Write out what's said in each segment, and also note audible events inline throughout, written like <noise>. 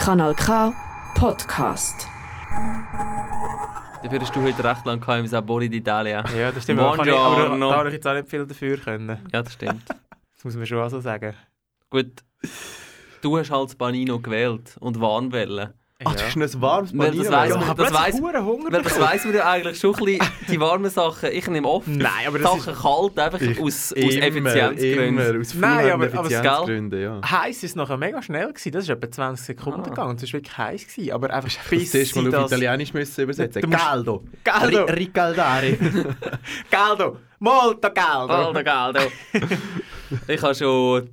Kanal K Podcast. Dafür hast du heute recht lang im Sabori d'Italia. Ja, das stimmt. Ich, aber da habe ich jetzt auch nicht viel dafür können. Ja, das stimmt. <laughs> Das muss man schon auch so sagen. Gut. Du hast halt das Panino gewählt und Warnwelle. Ach, das ist ein warmes Weil das Panino. weiss Ja, man- das weiss- Hunger Weil das weiss man ja eigentlich schon ein bisschen, die warmen Sachen. Ich nehme oft Nein, aber das Sachen kalt, einfach Ich- aus, aus immer, Effizienzgründen. Immer, aus Nein, aber- aber Effizienzgründen, ja. Heiß ist es nachher mega schnell gewesen. Das ist etwa 20 Sekunden Ah. gegangen. Das war wirklich heiß gewesen. Aber einfach Das bis sie mal auf das... Italienisch müssen übersetzen. Musst- Caldo. Caldo. Ri- Ricaldare. <laughs> <laughs> Caldo. Molto caldo. Alter Galdo. <laughs> ich habe schon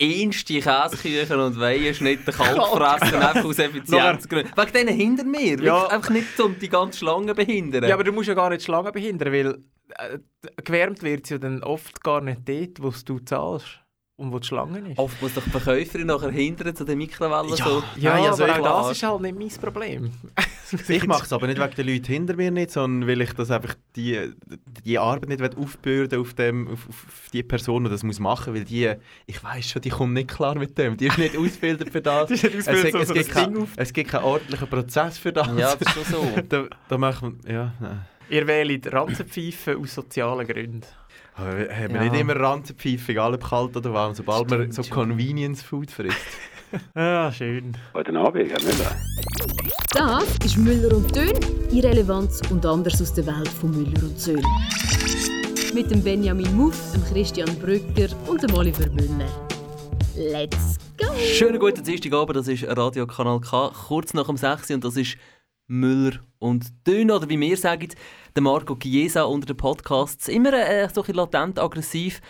einste Käseküchen und Weihenschnitte kalt gefressen, einfach aus Effizienzgründen. Wegen denen hinter mir. Ja. Einfach nicht, um die ganze Schlange zu behindern. Ja, aber du musst ja gar nicht die Schlange behindern, weil äh, gewärmt wird es ja dann oft gar nicht dort, wo du zahlst und wo die Schlange ist. Oft muss doch die Verkäuferin nachher hindern zu den Mikrowellen. Ja. so. ja, Nein, also aber auch das ist halt nicht mein Problem. <laughs> Ich mache es aber nicht wegen den Leuten hinter mir nicht, sondern weil ich das einfach die, die Arbeit nicht aufbürden auf, dem, auf, auf die Person, die das muss machen muss, weil die, ich weiß schon, die kommt nicht klar mit dem. Die ist nicht ausgebildet für das. <laughs> Die ist nicht es, ausgebildet, es, so gibt das Ding kein, auf- es gibt keinen ordentlichen Prozess für das. Ja, das ist schon so. <laughs> da, da machen wir, ja, nein. Ihr wählt Ranzenpfeifen aus sozialen Gründen. Aber wir haben Ja. nicht immer Ranzenpfeife, egal ob kalt oder warm, sobald man so. Convenience Food frisst. <laughs> Ah, schön. Guten Abend, Herr Müller. Das ist Müller und Dön, Irrelevanz und anders aus der Welt von Müller und Söhn. Mit dem Benjamin Muff, dem Christian Brücker und dem Oliver Müller. Let's go! Schönen guten Dienstagabend, das ist Radio Kanal K, kurz nach dem 6 Uhr und das ist Müller und Dünn, oder wie wir sagen, der Marco Chiesa unter den Podcasts. Immer äh, so ein bisschen latent aggressiv,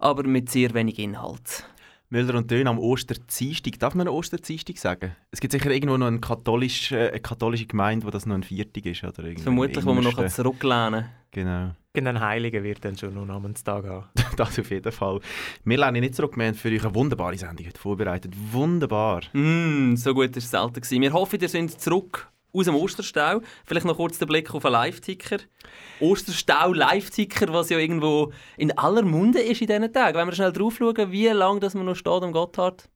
aber mit sehr wenig Inhalt. Müller und Dön am Osterdienstag. Darf man Osterdienstag sagen? Es gibt sicher irgendwo noch eine katholische, äh, eine katholische Gemeinde, wo das noch ein Viertag ist. Oder irgendwie Vermutlich, wo man noch zurücklehnen Genau. Irgendein Heiliger wird dann schon noch Namenstag haben. <laughs> Das auf jeden Fall. Wir lehnen nicht zurück. Wir haben für euch eine wunderbare Sendung heute vorbereitet. Wunderbar. Mm, so gut war es selten. Gewesen. Wir hoffen, ihr seid zurück aus dem Osterstau. Vielleicht noch kurz den Blick auf einen Live-Ticker. Osterstau Live-Ticker, was ja irgendwo in aller Munde ist in diesen Tagen. Wenn wir schnell drauf schauen, wie lange das man noch steht am Gotthard.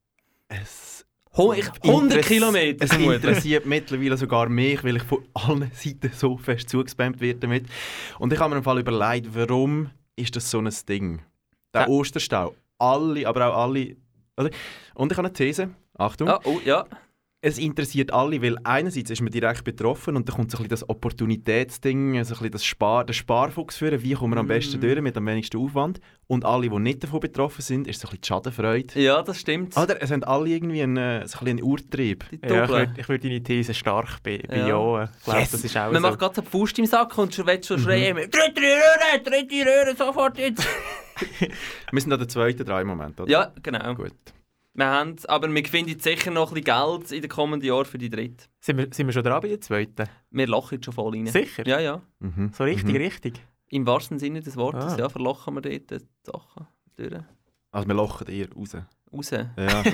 Es Ho- ich- 100 interess- Kilometer Es interessiert mittlerweile sogar mich, weil ich von allen <laughs> Seiten so fest zugespammt werde damit. Und ich habe mir im Fall überlegt, warum ist das so ein Ding? Der Ja. Osterstau. Alle, aber auch alle... Und ich habe eine These. Achtung. Ah, oh, ja. Es interessiert alle, weil einerseits ist man direkt betroffen und dann kommt so ein bisschen das Opportunitätsding, so ein bisschen das Spar, der Sparfuchs führen, wie kommen wir am besten Mm. durch mit am wenigsten Aufwand. Und alle, die nicht davon betroffen sind, ist so ein bisschen die Schadenfreude. ja, das stimmt. Oder es haben alle irgendwie einen, äh, so ein bisschen einen Urtrieb. Ja, ich würde würd deine These stark be Ja. bejahen. Ich glaube, Yes. das ist auch Man so. macht gerade so die Faust im Sack und schon will schon schreien, <laughs> dritte Röhre, dritte Röhre, sofort jetzt. <laughs> Wir sind an der zweiten drei Moment, oder? ja, genau. Gut. Wir haben, aber wir finden sicher noch ein bisschen Geld in den kommenden Jahren für die dritte. Sind wir, sind wir schon dran bei der zweiten? Wir lachen jetzt schon voll rein. Sicher? Ja, ja. Mhm. So richtig, Mhm. richtig. Im wahrsten Sinne des Wortes, Ah. ja, verlochen wir dort die Sachen durch. Also wir lachen eher raus. Raus. Ja. <laughs> Ja,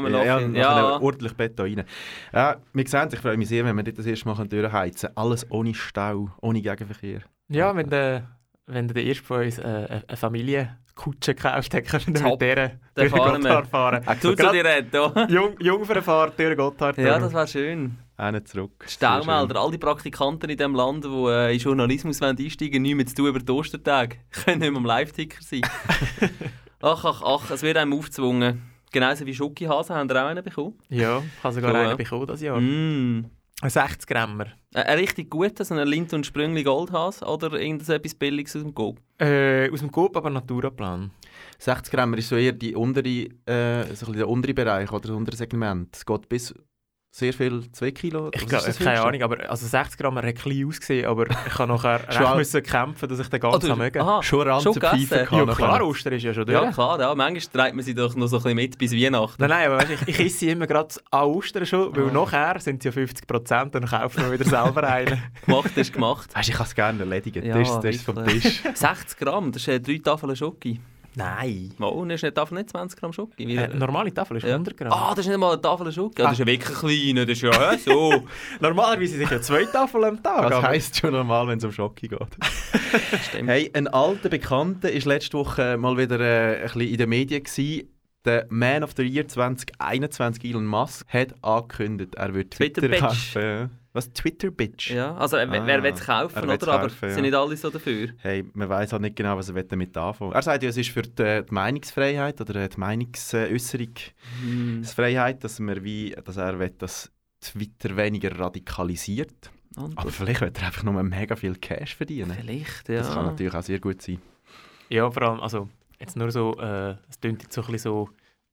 wir Ja, ja, lachen. ja, Ja, ordentlich Bett da rein. Ja, wir sehen, ich freue mich sehr, wenn wir dort das erste Mal durchheizen können. Alles ohne Stau, ohne Gegenverkehr. Ja, wenn der, wenn der erste von uns äh, eine eine Familienkutsche gekauft hat, können wir Top. mit der durch den fahren. Gotthard fahren. Du zu dir reden. Jung, Jungfernfahrt durch den Gotthard. Ja, das wäre schön. Einen zurück. Staumelder, all die Praktikanten in diesem Land, die äh, in Journalismus einsteigen wollen, nichts mehr zu tun über die Ostertage, <laughs> können nicht mehr am Live-Ticker sein. <laughs> ach, ach, ach, es wird einem aufgezwungen. Genauso wie Schokihasen haben wir auch einen bekommen. Ja, ich habe sogar So, einen bekommen dieses Jahr. Mm. Ein 60 Grammer. Ein, ein richtig guter, so ein Lind- und Sprüngli Goldhase oder irgendetwas Billiges aus dem Coop. Äh, aus dem Coop, aber Naturaplan. 60 Gramm ist so eher die untere, äh, so ein bisschen der untere Bereich oder das untere Segment. Es geht bis sehr viel, 2 Kilo. Ich glaube, keine? Ahnung, aber also 60 Gramm hat klein ausgesehen, aber ich habe nachher <laughs> recht müssen kämpfen, dass ich den ganz du- oh, mögen. Schon Ranzenpfeife gegessen? kann Ja klar. Ostern ist ja schon Ja, durch. klar, ja. manchmal treibt man sie doch noch so ein bisschen mit bis Weihnachten. Nein, nein, aber weißt, ich, ich esse sie immer gerade an Ostern schon, weil nachher sind sie ja 50% dann kaufen wir wieder selber einen. <laughs> Gemacht ist gemacht. Weißt ich kann es gerne erledigen. Ja, das ist das ist vom. Tisch. <laughs> 60 Gramm, das ist äh, drei Tafeln Schoki. Nein. Oh, das ist eine Tafel nicht 20 Gramm Schoki. Wie- Eine normale Tafel ist Ja. 100 Gramm. Ah, das ist nicht mal eine Tafel Schoki. Ja, das ist ja wirklich klein, das ist ja äh, so. <laughs> Normalerweise sind ja zwei Tafeln am Tag. Das heisst schon normal, wenn es um Schocke geht. <laughs> Stimmt. Hey, ein alter Bekannter war letzte Woche mal wieder äh, ein bisschen in den Medien. Gewesen. Der Man of the Year 2021, Elon Musk, hat angekündigt, er wird Twitter, kaufen. Was? Twitter-Bitch? Ja, also wer- Ah, wer will es kaufen, er oder? will's Aber kaufen, ja. sind nicht alle so dafür. Hey, man weiß halt nicht genau, was er damit anfangen will. Er sagt ja, es ist für die, die Meinungsfreiheit oder die Meinungsäußerungsfreiheit, dass, man wie, dass er will, dass Twitter weniger radikalisiert. Und Aber vielleicht will er einfach nur mega viel Cash verdienen. Vielleicht, ja. Das kann natürlich auch sehr gut sein. Ja, vor allem, also jetzt nur so, äh, es klingt jetzt so ein bisschen so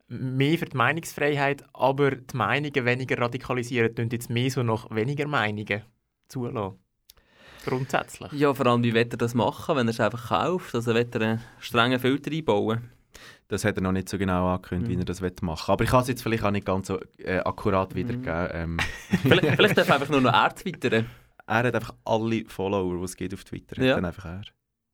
mehr für die Meinungsfreiheit, aber die Meinungen weniger radikalisieren, klingt jetzt mehr so nach weniger Meinungen zulassen. Grundsätzlich. Ja, vor allem, wie will er das machen, wenn er es einfach kauft? Also will er einen strengen Filter einbauen? Das hat er noch nicht so genau angekündigt, wie Mhm. er das machen will. Aber ich kann es jetzt vielleicht auch nicht ganz so äh, akkurat Mhm. wiedergeben. Ähm, <laughs> vielleicht, vielleicht darf einfach nur noch er twittern. er hat einfach alle Follower, die es gibt auf Twitter. Ja. dann einfach er.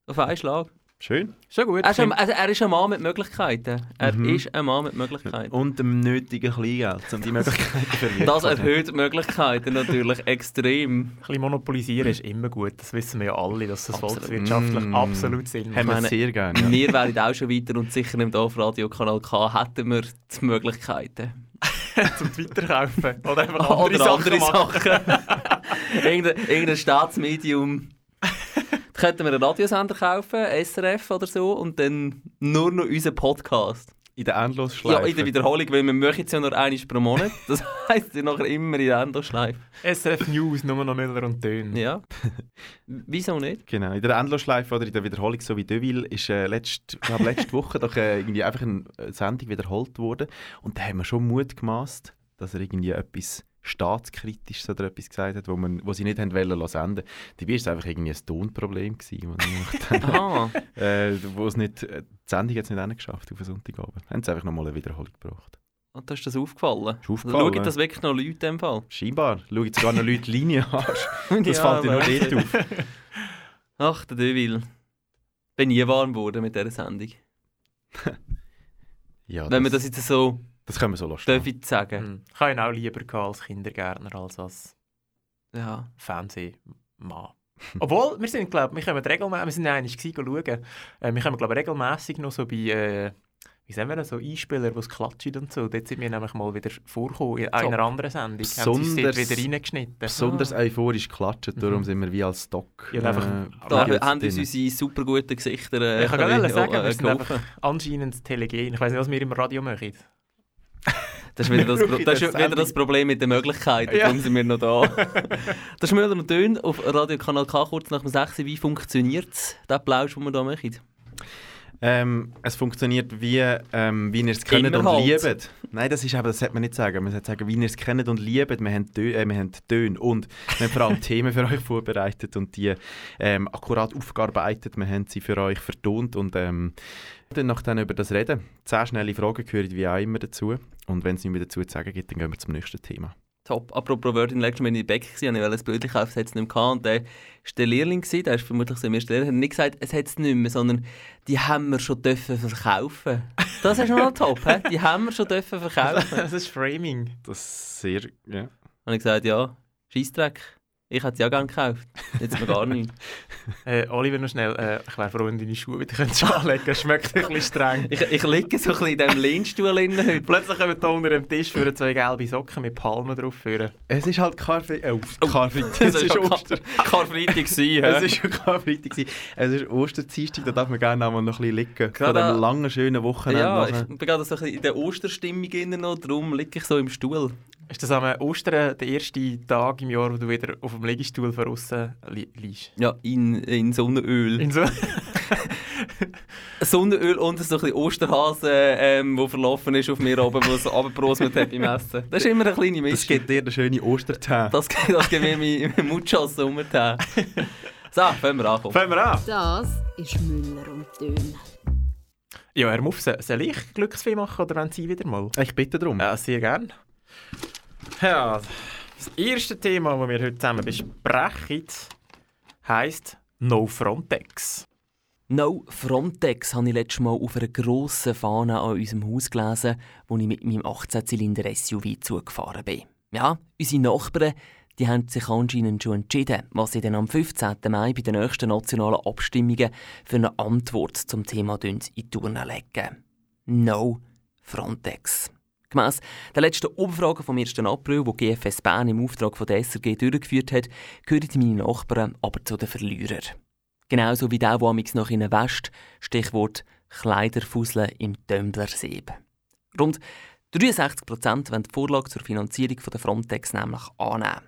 Auf einen Schlag. Schön. Schon gut. Er ist, ein, also er ist ein Mann mit Möglichkeiten. Er Mhm. ist ein Mann mit Möglichkeiten. Und dem nötigen Kleingeld, um die Möglichkeiten zu verwirklichen. Das erhöht die Möglichkeiten natürlich extrem. Ein bisschen monopolisieren ist immer gut. Das wissen wir ja alle, dass das Absolut. volkswirtschaftlich Mm. absolut Sinn Haben macht. wir meine, sehr gerne. Ja. Wir wären auch schon weiter und sicher im Dorfradiokanal K hätten wir die Möglichkeiten. <laughs> zum Twitter kaufen. Oder einfach andere, Oder Sachen andere machen. Sachen. <laughs> irgendein, irgendein Staatsmedium. <laughs> Könnten wir einen Radiosender kaufen, SRF oder so, und dann nur noch unseren Podcast. In der Endlosschleife. Ja, in der Wiederholung, weil wir machen es ja nur einmal pro Monat. <laughs> Das heisst ja nachher immer in der Endlosschleife. SRF News, nur noch Müller und Dön. Ja. <laughs> Wieso nicht? Genau, in der Endlosschleife oder in der Wiederholung, so wie Deville, ist äh, letzt, ich glaube, letzte Woche doch äh, irgendwie einfach eine Sendung wiederholt worden. Und da haben wir schon Mut gemaßt, dass er irgendwie etwas staatskritisches oder etwas gesagt hat, wo, man, wo sie nicht haben wollen lassen senden. Dabei war es einfach irgendwie ein Tonproblem, gewesen, habe, <laughs> äh, wo es nicht, äh, die Sendung hat es nicht geschafft auf einen Sonntagabend. Haben sie einfach nochmal eine Wiederholung gebracht. Und da ist das aufgefallen. Ist aufgefallen, Schauen das wirklich noch Leute in dem Fall? Scheinbar. Schauen jetzt sogar noch Leute Linie an. <laughs> Das Ja, fällt dir Wahnsinn. dort auf. Ach, der Deville. Bin nie warm geworden mit dieser Sendung. <laughs> Ja, Wenn wir das jetzt so das können wir so lassen. darf ich sagen. Hm. Ich habe ihn auch lieber als Kindergärtner als als Ja. Fernsehmann. Obwohl, wir sind, glaube wir kommen regelmäßig, wir sind schauen, äh, wir kommen, glaube regelmäßig noch so bei, äh, wie sagen wir das, so Einspieler, die es klatschen und so. Dort sind wir nämlich mal wieder vorgekommen, in einer anderen Sendung. Haben sie uns dort Besonders- wieder reingeschnitten. Besonders euphorisch klatschen, darum Mhm. sind wir wie als Doc. Ja, einfach- Da Ja, haben uns unsere super guten Gesichter äh, Ich kann sagen, äh, wir sind geholfen. einfach anscheinend telegen. Ich weiß nicht, was wir im Radio machen. Das ist wieder das, <laughs> Pro das, ist wieder das. Problem mit den Möglichkeiten. Ja. Darum sind wir noch da. <laughs> das ist Müller und Dön auf Radio Kanal K kurz nach dem 6. Wie funktioniert es, der Plausch, den wir hier machen? Ähm, es funktioniert wie, ähm, wie ihr es kennt und liebt. Nein, das ist eben, das sollte man nicht sagen. Man sollte sagen, wie ihr es kennt und liebt. Wir haben, Tö äh, wir haben Töne und wir haben vor allem <laughs> Themen für euch vorbereitet und die ähm, akkurat aufgearbeitet. Wir haben sie für euch vertont und ähm, dann noch dann über das reden. Zehn schnelle Fragen gehören wie auch immer dazu. Und wenn es nicht mehr dazu zu sagen gibt, dann gehen wir zum nächsten Thema. Top. Apropos Word, letztes Mal in der Bäck gewesen, ich wollte ein Bildchen kaufen, das hat es nicht mehr gehabt. Und der war der Lehrling, gewesen, der ist vermutlich so im ersten Lehrling, hat nicht gesagt, es hat es nicht mehr, sondern die haben wir schon dürfen verkaufen. Das ist schon mal top, hä? die haben wir schon dürfen verkaufen. <laughs> das ist Framing. Das ist sehr, ja. Und ich gesagt, ja, Scheissdreck. Ich hätte es ja gerne gekauft. Jetzt mir gar nicht. <laughs> Äh, Oliver, noch schnell. Äh, ich wäre froh, wenn du deine Schuhe wieder könntest anlegen könntest. Schmeckt ein bisschen streng. Ich, ich liege so ein bisschen in diesem Lehnstuhl drin heute. Plötzlich kommen da unter dem Tisch für zwei gelbe Socken mit Palmen drauf. Führen. Es ist halt Karfreitag. Oh, Karfreitag. Das <laughs> Es ist <laughs> war Oster. Karfreitag. gewesen, Es ist schon Karfreitag. gewesen. Es ist Osterdienstag, da darf man gerne auch mal noch ein bisschen liegen. Von Gerade diesem auch- langen, schönen Wochenende. Ja, ich bin gerade so ein bisschen in der Osterstimmung drin noch, darum liege ich so im Stuhl. Ist das am Ostern der erste Tag im Jahr, wo du wieder auf dem Liegestuhl von außen li liegst? Ja, in, in Sonnenöl. In so <laughs> Sonnenöl und so ein bisschen Osterhase, ähm, der verlaufen ist auf mir oben, wo es runtergebrosmet hat beim Essen. Das ist immer eine kleine Das Mischung. gibt dir den schönen Ostertee. Das, das gibt mir mein, mein Muchos Sommertee. So, fangen wir an. Fangen wir an. Das ist Müller und Dön. Ja, Herr Muff, soll soll ich Glücksfee machen oder wollen Sie wieder mal? Ich bitte darum. Ja, sehr gerne. Ja, das erste Thema, das wir heute zusammen besprechen, heisst No Frontex. No Frontex habe ich letztes Mal auf einer grossen Fahne an unserem Haus gelesen, wo ich mit meinem 18-Zylinder-SUV zugefahren bin. Ja, unsere Nachbarn die haben sich anscheinend schon entschieden, was sie dann am 15. Mai bei den nächsten nationalen Abstimmungen für eine Antwort zum Thema in die Turnen legen. No Frontex. Gemäss der letzten Umfrage vom 1. April, die GFS Bern im Auftrag von der SRG durchgeführt hat, gehören meine Nachbarn aber zu den Verlierern. Genauso wie der, der amix nach ihnen wäscht, Stichwort Kleiderfusseln im Dömblersieb. Rund 63 Prozent wollen die Vorlage zur Finanzierung der Frontex nämlich annehmen.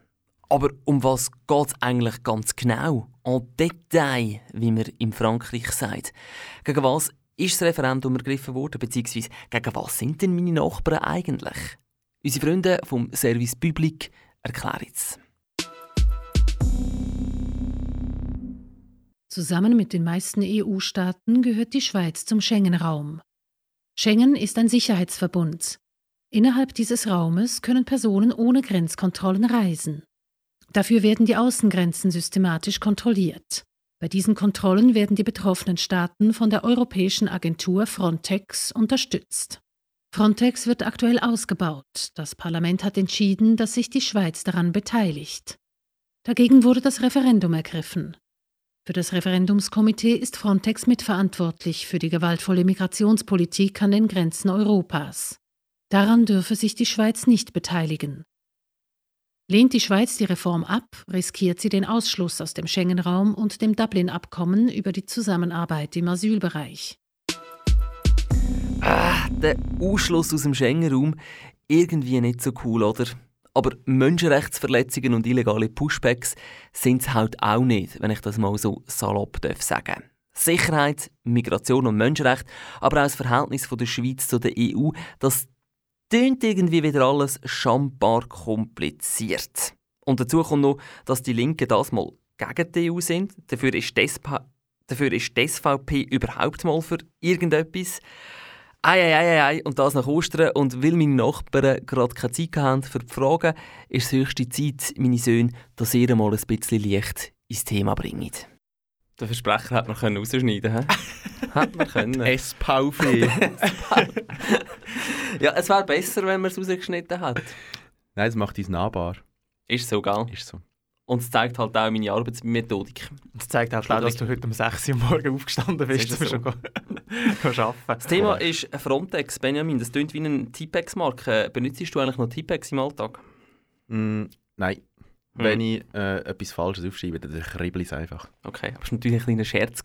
Aber um was geht es eigentlich ganz genau? En Detail, wie man in Frankreich sagt. Gegen was ist das Referendum ergriffen worden, beziehungsweise gegen was sind denn meine Nachbarn eigentlich? Unsere Freunde vom Service Public erklären es. Zusammen mit den meisten EU-Staaten gehört die Schweiz zum Schengen-Raum. Schengen ist ein Sicherheitsverbund. Innerhalb dieses Raumes können Personen ohne Grenzkontrollen reisen. Dafür werden die Außengrenzen systematisch kontrolliert. Bei diesen Kontrollen werden die betroffenen Staaten von der Europäischen Agentur Frontex unterstützt. Frontex wird aktuell ausgebaut. Das Parlament hat entschieden, dass sich die Schweiz daran beteiligt. Dagegen wurde das Referendum ergriffen. Für das Referendumskomitee ist Frontex mitverantwortlich für die gewaltvolle Migrationspolitik an den Grenzen Europas. Daran dürfe sich die Schweiz nicht beteiligen. Lehnt die Schweiz die Reform ab, riskiert sie den Ausschluss aus dem Schengen-Raum und dem Dublin-Abkommen über die Zusammenarbeit im Asylbereich. Ah, der Ausschluss aus dem Schengen-Raum irgendwie nicht so cool, oder? Aber Menschenrechtsverletzungen und illegale Pushbacks sind es halt auch nicht, wenn ich das mal so salopp darf sagen. Sicherheit, Migration und Menschenrecht, aber auch das Verhältnis von der Schweiz zu der EU, das tönt irgendwie wieder alles schambar kompliziert. Und dazu kommt noch, dass die Linken das mal gegen die EU sind. Dafür ist, die dafür ist die SVP überhaupt mal für irgendetwas. Ei, ei, ei, ei, und das nach Ostern. Und weil meine Nachbarn gerade keine Zeit haben für die Fragen, ist es höchste Zeit, meine Söhne, dass ihr mal ein bisschen Licht ins Thema bringt. Den Versprecher hätte man rausschneiden können. hätte man können. <laughs> <laughs> S-Paufi. <laughs> ja, es wäre besser, wenn man es rausgeschnitten hätte. Nein, es macht uns nahbar. Ist so, gell? Ist so. Und es zeigt halt auch meine Arbeitsmethodik. Es zeigt halt auch, dass du heute um 6 Uhr morgens aufgestanden bist, um so. schon arbeiten. Das Thema ist Frontex, Benjamin. Das klingt wie eine Tipex-Marke. Benutzt du eigentlich noch Tipex im Alltag? Mm, nein. Hm. Wenn ich äh, etwas Falsches aufschreibe, dann kribbel ich es einfach. Okay, aber es war natürlich ein kleiner Scherz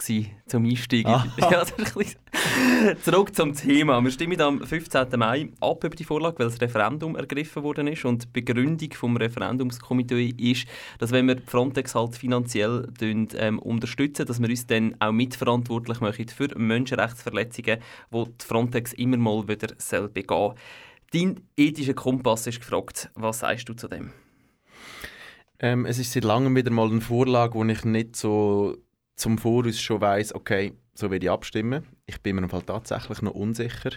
zum Einsteigen. Ah. <laughs> Ja, <laughs> Zurück zum Thema. Wir stimmen am 15. Mai ab über die Vorlage, weil das Referendum ergriffen worden ist. Und die Begründung vom Referendumskomitee ist, dass wenn wir Frontex halt finanziell ähm, unterstützen, dass wir uns dann auch mitverantwortlich machen für Menschenrechtsverletzungen, die die Frontex immer mal wieder soll begehen Dein ethischer Kompass ist gefragt. Was sagst du zu dem? Ähm, es ist seit langem wieder mal eine Vorlage, wo ich nicht so zum Voraus schon weiß, okay, so werde ich abstimmen. Ich bin mir im Fall tatsächlich noch unsicher.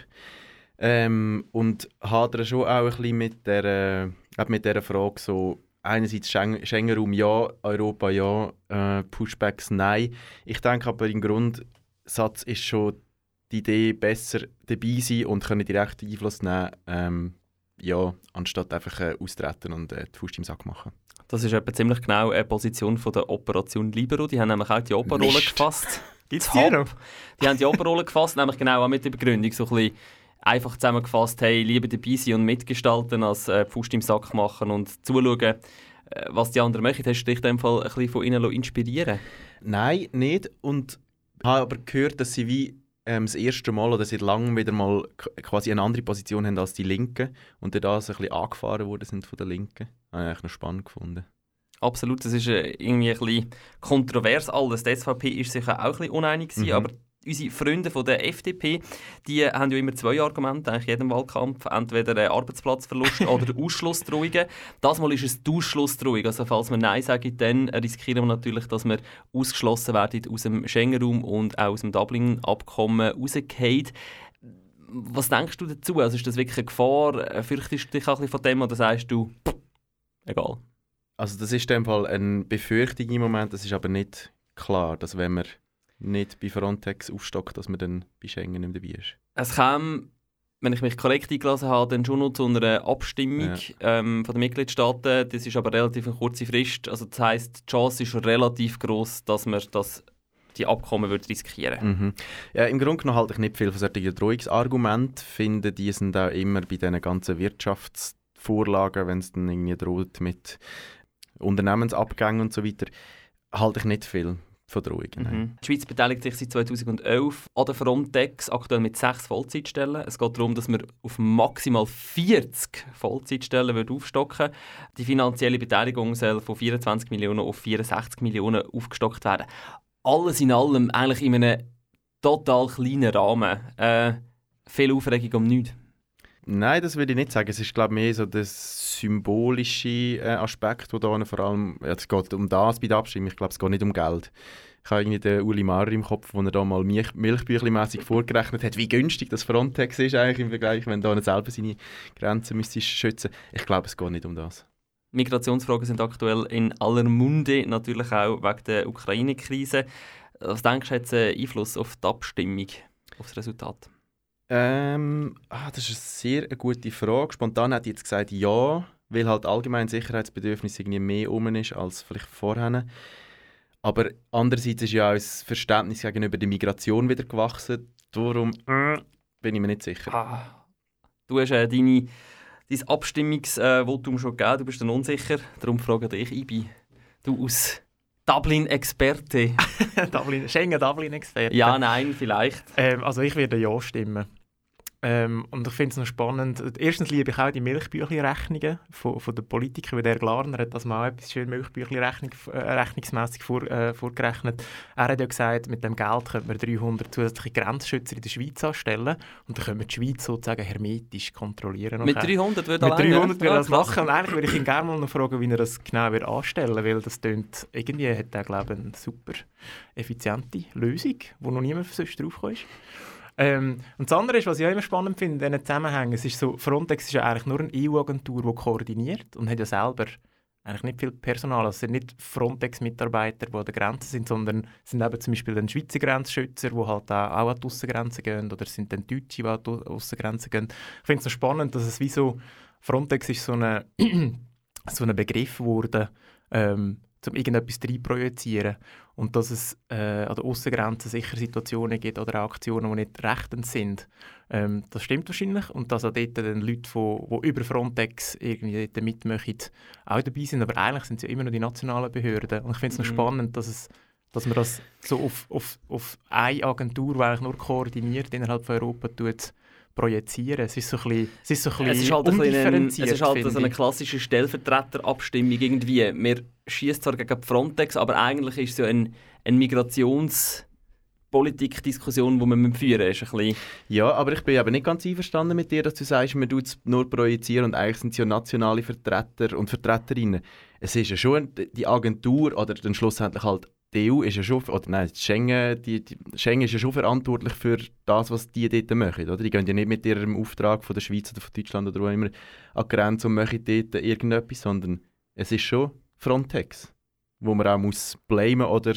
Ähm, und hadere schon auch ein bisschen mit der, äh, mit der Frage so, einerseits Schengen-Raum ja, Europa ja, äh, Pushbacks nein. Ich denke aber im Grundsatz ist schon die Idee besser dabei sein und können direkt Einfluss nehmen, ähm, ja, anstatt einfach äh, austreten und äh, die Fuß im Sack machen. Das ist etwa ziemlich genau eine Position von der Operation Libero. Die haben nämlich auch die Operrolle gefasst. <laughs> Gibt's die noch? Die haben die Operrolle gefasst, nämlich genau auch mit der Begründung, so ein bisschen einfach zusammengefasst, hey, lieber dabei sein und mitgestalten, als äh, Pfust im Sack machen und zuschauen, äh, was die anderen machen. Hast du dich in dem Fall ein bisschen von ihnen inspirieren Nein, nicht. Und ich habe aber gehört, dass sie wie ähm, das erste Mal oder seit langem wieder mal quasi eine andere Position haben als die Linken und dann das ein bisschen angefahren worden sind von der Linken. Habe ich eigentlich noch spannend gefunden. Absolut, das ist äh, irgendwie ein bisschen kontrovers alles. Die SVP ist sich auch ein bisschen uneinig gewesen, mhm. aber unsere Freunde von der FDP, die haben ja immer zwei Argumente, eigentlich jedem Wahlkampf. Entweder Arbeitsplatzverlust <laughs> oder Ausschlussdrohungen. Das Mal ist es die Ausschlussdrohung. Also falls wir Nein sagen, dann riskieren wir natürlich, dass wir ausgeschlossen werden aus dem Schengen-Raum und auch aus dem Dublin-Abkommen rausgehen. Was denkst du dazu? Also ist das wirklich eine Gefahr? Fürchtest du dich auch ein bisschen von dem oder sagst du, egal? Also das ist in dem Fall eine Befürchtung im Moment, das ist aber nicht klar, dass wenn man nicht bei Frontex aufstockt, dass man dann bei Schengen nicht dabei ist. Es kam, wenn ich mich korrekt eingelassen habe, dann schon noch zu einer Abstimmung ja. ähm, von den Mitgliedstaaten. Das ist aber relativ eine kurze Frist. Also das heisst, die Chance ist relativ groß, dass man das die Abkommen würde riskieren Mhm. Ja, Im Grunde genommen halte ich nicht viel von solchen Drohungsargumenten. Finde, die sind auch immer bei diesen ganzen Wirtschaftsvorlagen, wenn es dann irgendwie droht mit Unternehmensabgängen und so weiter, halte ich nicht viel von Drohungen. Mhm. Die Schweiz beteiligt sich seit 2011 an der Frontex, aktuell mit sechs Vollzeitstellen. Es geht darum, dass wir auf maximal 40 Vollzeitstellen aufstocken Die finanzielle Beteiligung soll von 24 Millionen auf 64 Millionen aufgestockt werden. Alles in allem eigentlich in einem total kleinen Rahmen. Äh, viel Aufregung um nichts. Nein, das würde ich nicht sagen. Es ist, glaube mehr so der symbolische äh, Aspekt, wo da vor allem, ja, es geht um das bei der Abstimmung, ich glaube, es geht nicht um Geld. Ich habe irgendwie den Uli Maurer im Kopf, wo er da mal Milch Milchbüchli-mässig vorgerechnet hat, wie günstig das Frontex ist eigentlich im Vergleich, wenn da nicht selber seine Grenzen müsste schützen. Ich glaube, es geht nicht um das. Migrationsfragen sind aktuell in aller Munde, natürlich auch wegen der Ukraine-Krise. Was denkst du, hat einen Einfluss auf die Abstimmung, auf das Resultat? Ähm, ah, das ist eine sehr gute Frage. Spontan hätte ich jetzt gesagt ja, weil halt allgemein Sicherheitsbedürfnis irgendwie mehr um ist als vielleicht vorher. Aber andererseits ist ja auch das Verständnis gegenüber der Migration wieder gewachsen. Darum äh, bin ich mir nicht sicher. Ah, du hast äh, deine, dein Abstimmungsvotum schon gegeben, du bist dann unsicher. Darum frage ich dich, Ibi, du als Dublin-Experte. <laughs> Dublin, Schengen-Dublin-Experte. ja, nein, vielleicht. Ähm, also ich werde ja stimmen. Ähm, und ich finde es noch spannend. Erstens liebe ich auch die Milchbüchli-Rechnungen von, von den Politikern, wie der Glarner hat das mal etwas schön Milchbüchli-rechnung äh, vor, äh, vorgerechnet. Er hat ja gesagt, mit dem Geld könnte man 300 zusätzliche Grenzschützer in der Schweiz anstellen und dann können wir die Schweiz sozusagen hermetisch kontrollieren. Mit nachher. 300 würde Mit alleine- 300 würde er das machen. Und eigentlich würde ich ihn gerne mal noch fragen, wie er das genau wird anstellen weil das tönt, irgendwie hat er, glaube ich, eine super effiziente Lösung, wo noch niemand sonst draufgekommen ist. Ähm, und das andere ist, was ich auch immer spannend finde in diesen Zusammenhängen, es ist so, Frontex ist ja eigentlich nur eine EU-Agentur, die koordiniert und hat ja selber eigentlich nicht viel Personal. Also es sind nicht Frontex-Mitarbeiter, die an der Grenze sind, sondern es sind eben zum Beispiel dann Schweizer Grenzschützer, die halt auch, an die Aussengrenze gehen oder es sind dann Deutsche, die an die Aussengrenze gehen. Ich finde es so spannend, dass es wie so, Frontex ist so eine, <clears throat> so ein Begriff geworden, ähm, um irgendetwas reinprojizieren und dass es äh, an der Aussengrenze sicher Situationen gibt oder auch Aktionen, die nicht rechtens sind. Ähm, das stimmt wahrscheinlich und dass auch dort dann Leute, die, über Frontex irgendwie dort mitmachen, auch dabei sind, aber eigentlich sind es ja immer noch die nationalen Behörden und ich finde es noch Mhm. spannend, dass es dass man das so auf, auf, auf eine Agentur, die eigentlich nur koordiniert innerhalb von Europa tut, projizieren. Es ist so ein bisschen, es ist so ein bisschen Es ist halt, ein ein, es ist halt so eine klassische Stellvertreterabstimmung irgendwie. Wir schießen zwar gegen die Frontex, aber eigentlich ist es ja ein, eine Migrationspolitik-Diskussion, die man führen. Ist ein bisschen, Ja, aber ich bin aber nicht ganz einverstanden mit dir, dass du sagst, man tut es nur projizieren und eigentlich sind es ja nationale Vertreter und Vertreterinnen. Es ist ja schon die Agentur oder dann schlussendlich halt die EU ist ja schon, oder nein, Schengen, die, die, Schengen ist ja schon verantwortlich für das, was die dort machen. Oder? Die gehen ja nicht mit ihrem Auftrag von der Schweiz oder von Deutschland oder wo immer an die Grenze und machen dort irgendetwas, sondern es ist schon Frontex, wo man auch muss blamen oder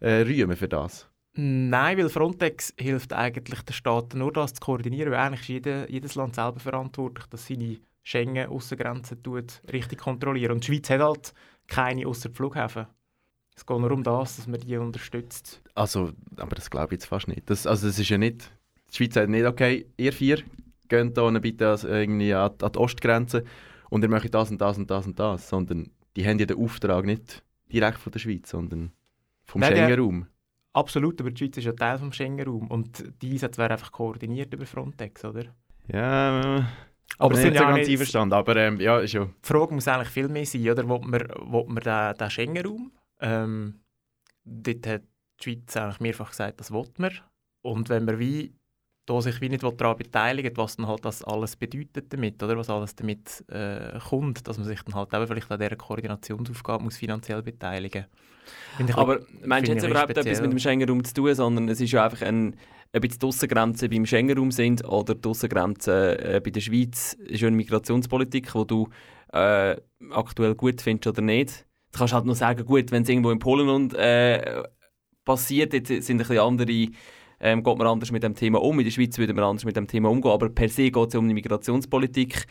äh, rühmen für das. Nein, weil Frontex hilft eigentlich den Staaten nur das zu koordinieren, weil eigentlich ist jede, jedes Land selber verantwortlich, dass seine Schengen-Aussengrenzen richtig kontrollieren. Und die Schweiz hat halt keine ausser Flughäfen. Es geht nur um das, dass man die unterstützt. Also, aber das glaube ich jetzt fast nicht. Das, also, es ist ja nicht, die Schweiz sagt nicht, okay, ihr vier geht da bitte irgendwie an, an die Ostgrenze und ihr macht das und das und das und das, sondern die haben ja den Auftrag nicht direkt von der Schweiz, sondern vom Schengen-Raum. Absolut, aber die Schweiz ist ja Teil des Schengen-Raum und die Einsätze werden einfach koordiniert über Frontex, oder? Ja, äh, Aber aber sind ja auch ganz einverstanden, aber ähm, ja, ist ja... Die Frage muss eigentlich viel mehr sein, oder? Will man, will man den, den Schengen-Raum? Ähm, dort hat die Schweiz eigentlich mehrfach gesagt, das will man. Und wenn man wie, da sich wie nicht daran beteiligen was dann halt das alles bedeutet damit, oder? Was alles damit äh, kommt, dass man sich dann halt eben vielleicht an dieser Koordinationsaufgabe muss finanziell beteiligen ich aber meinst du jetzt überhaupt speziell. etwas mit dem Schengen-Raum zu tun, sondern es ist ja einfach ein, ob jetzt die Aussengrenzen beim Schengen-Raum sind oder die Aussengrenzen äh, bei der Schweiz, ist ja eine Migrationspolitik, die du äh, aktuell gut findest oder nicht. Du kannst halt nur sagen, gut, wenn es irgendwo in Polen und, äh, passiert, jetzt sind ein bisschen andere, ähm, geht man anders mit dem Thema um. In der Schweiz würde man anders mit dem Thema umgehen, aber per se geht es ja um die Migrationspolitik.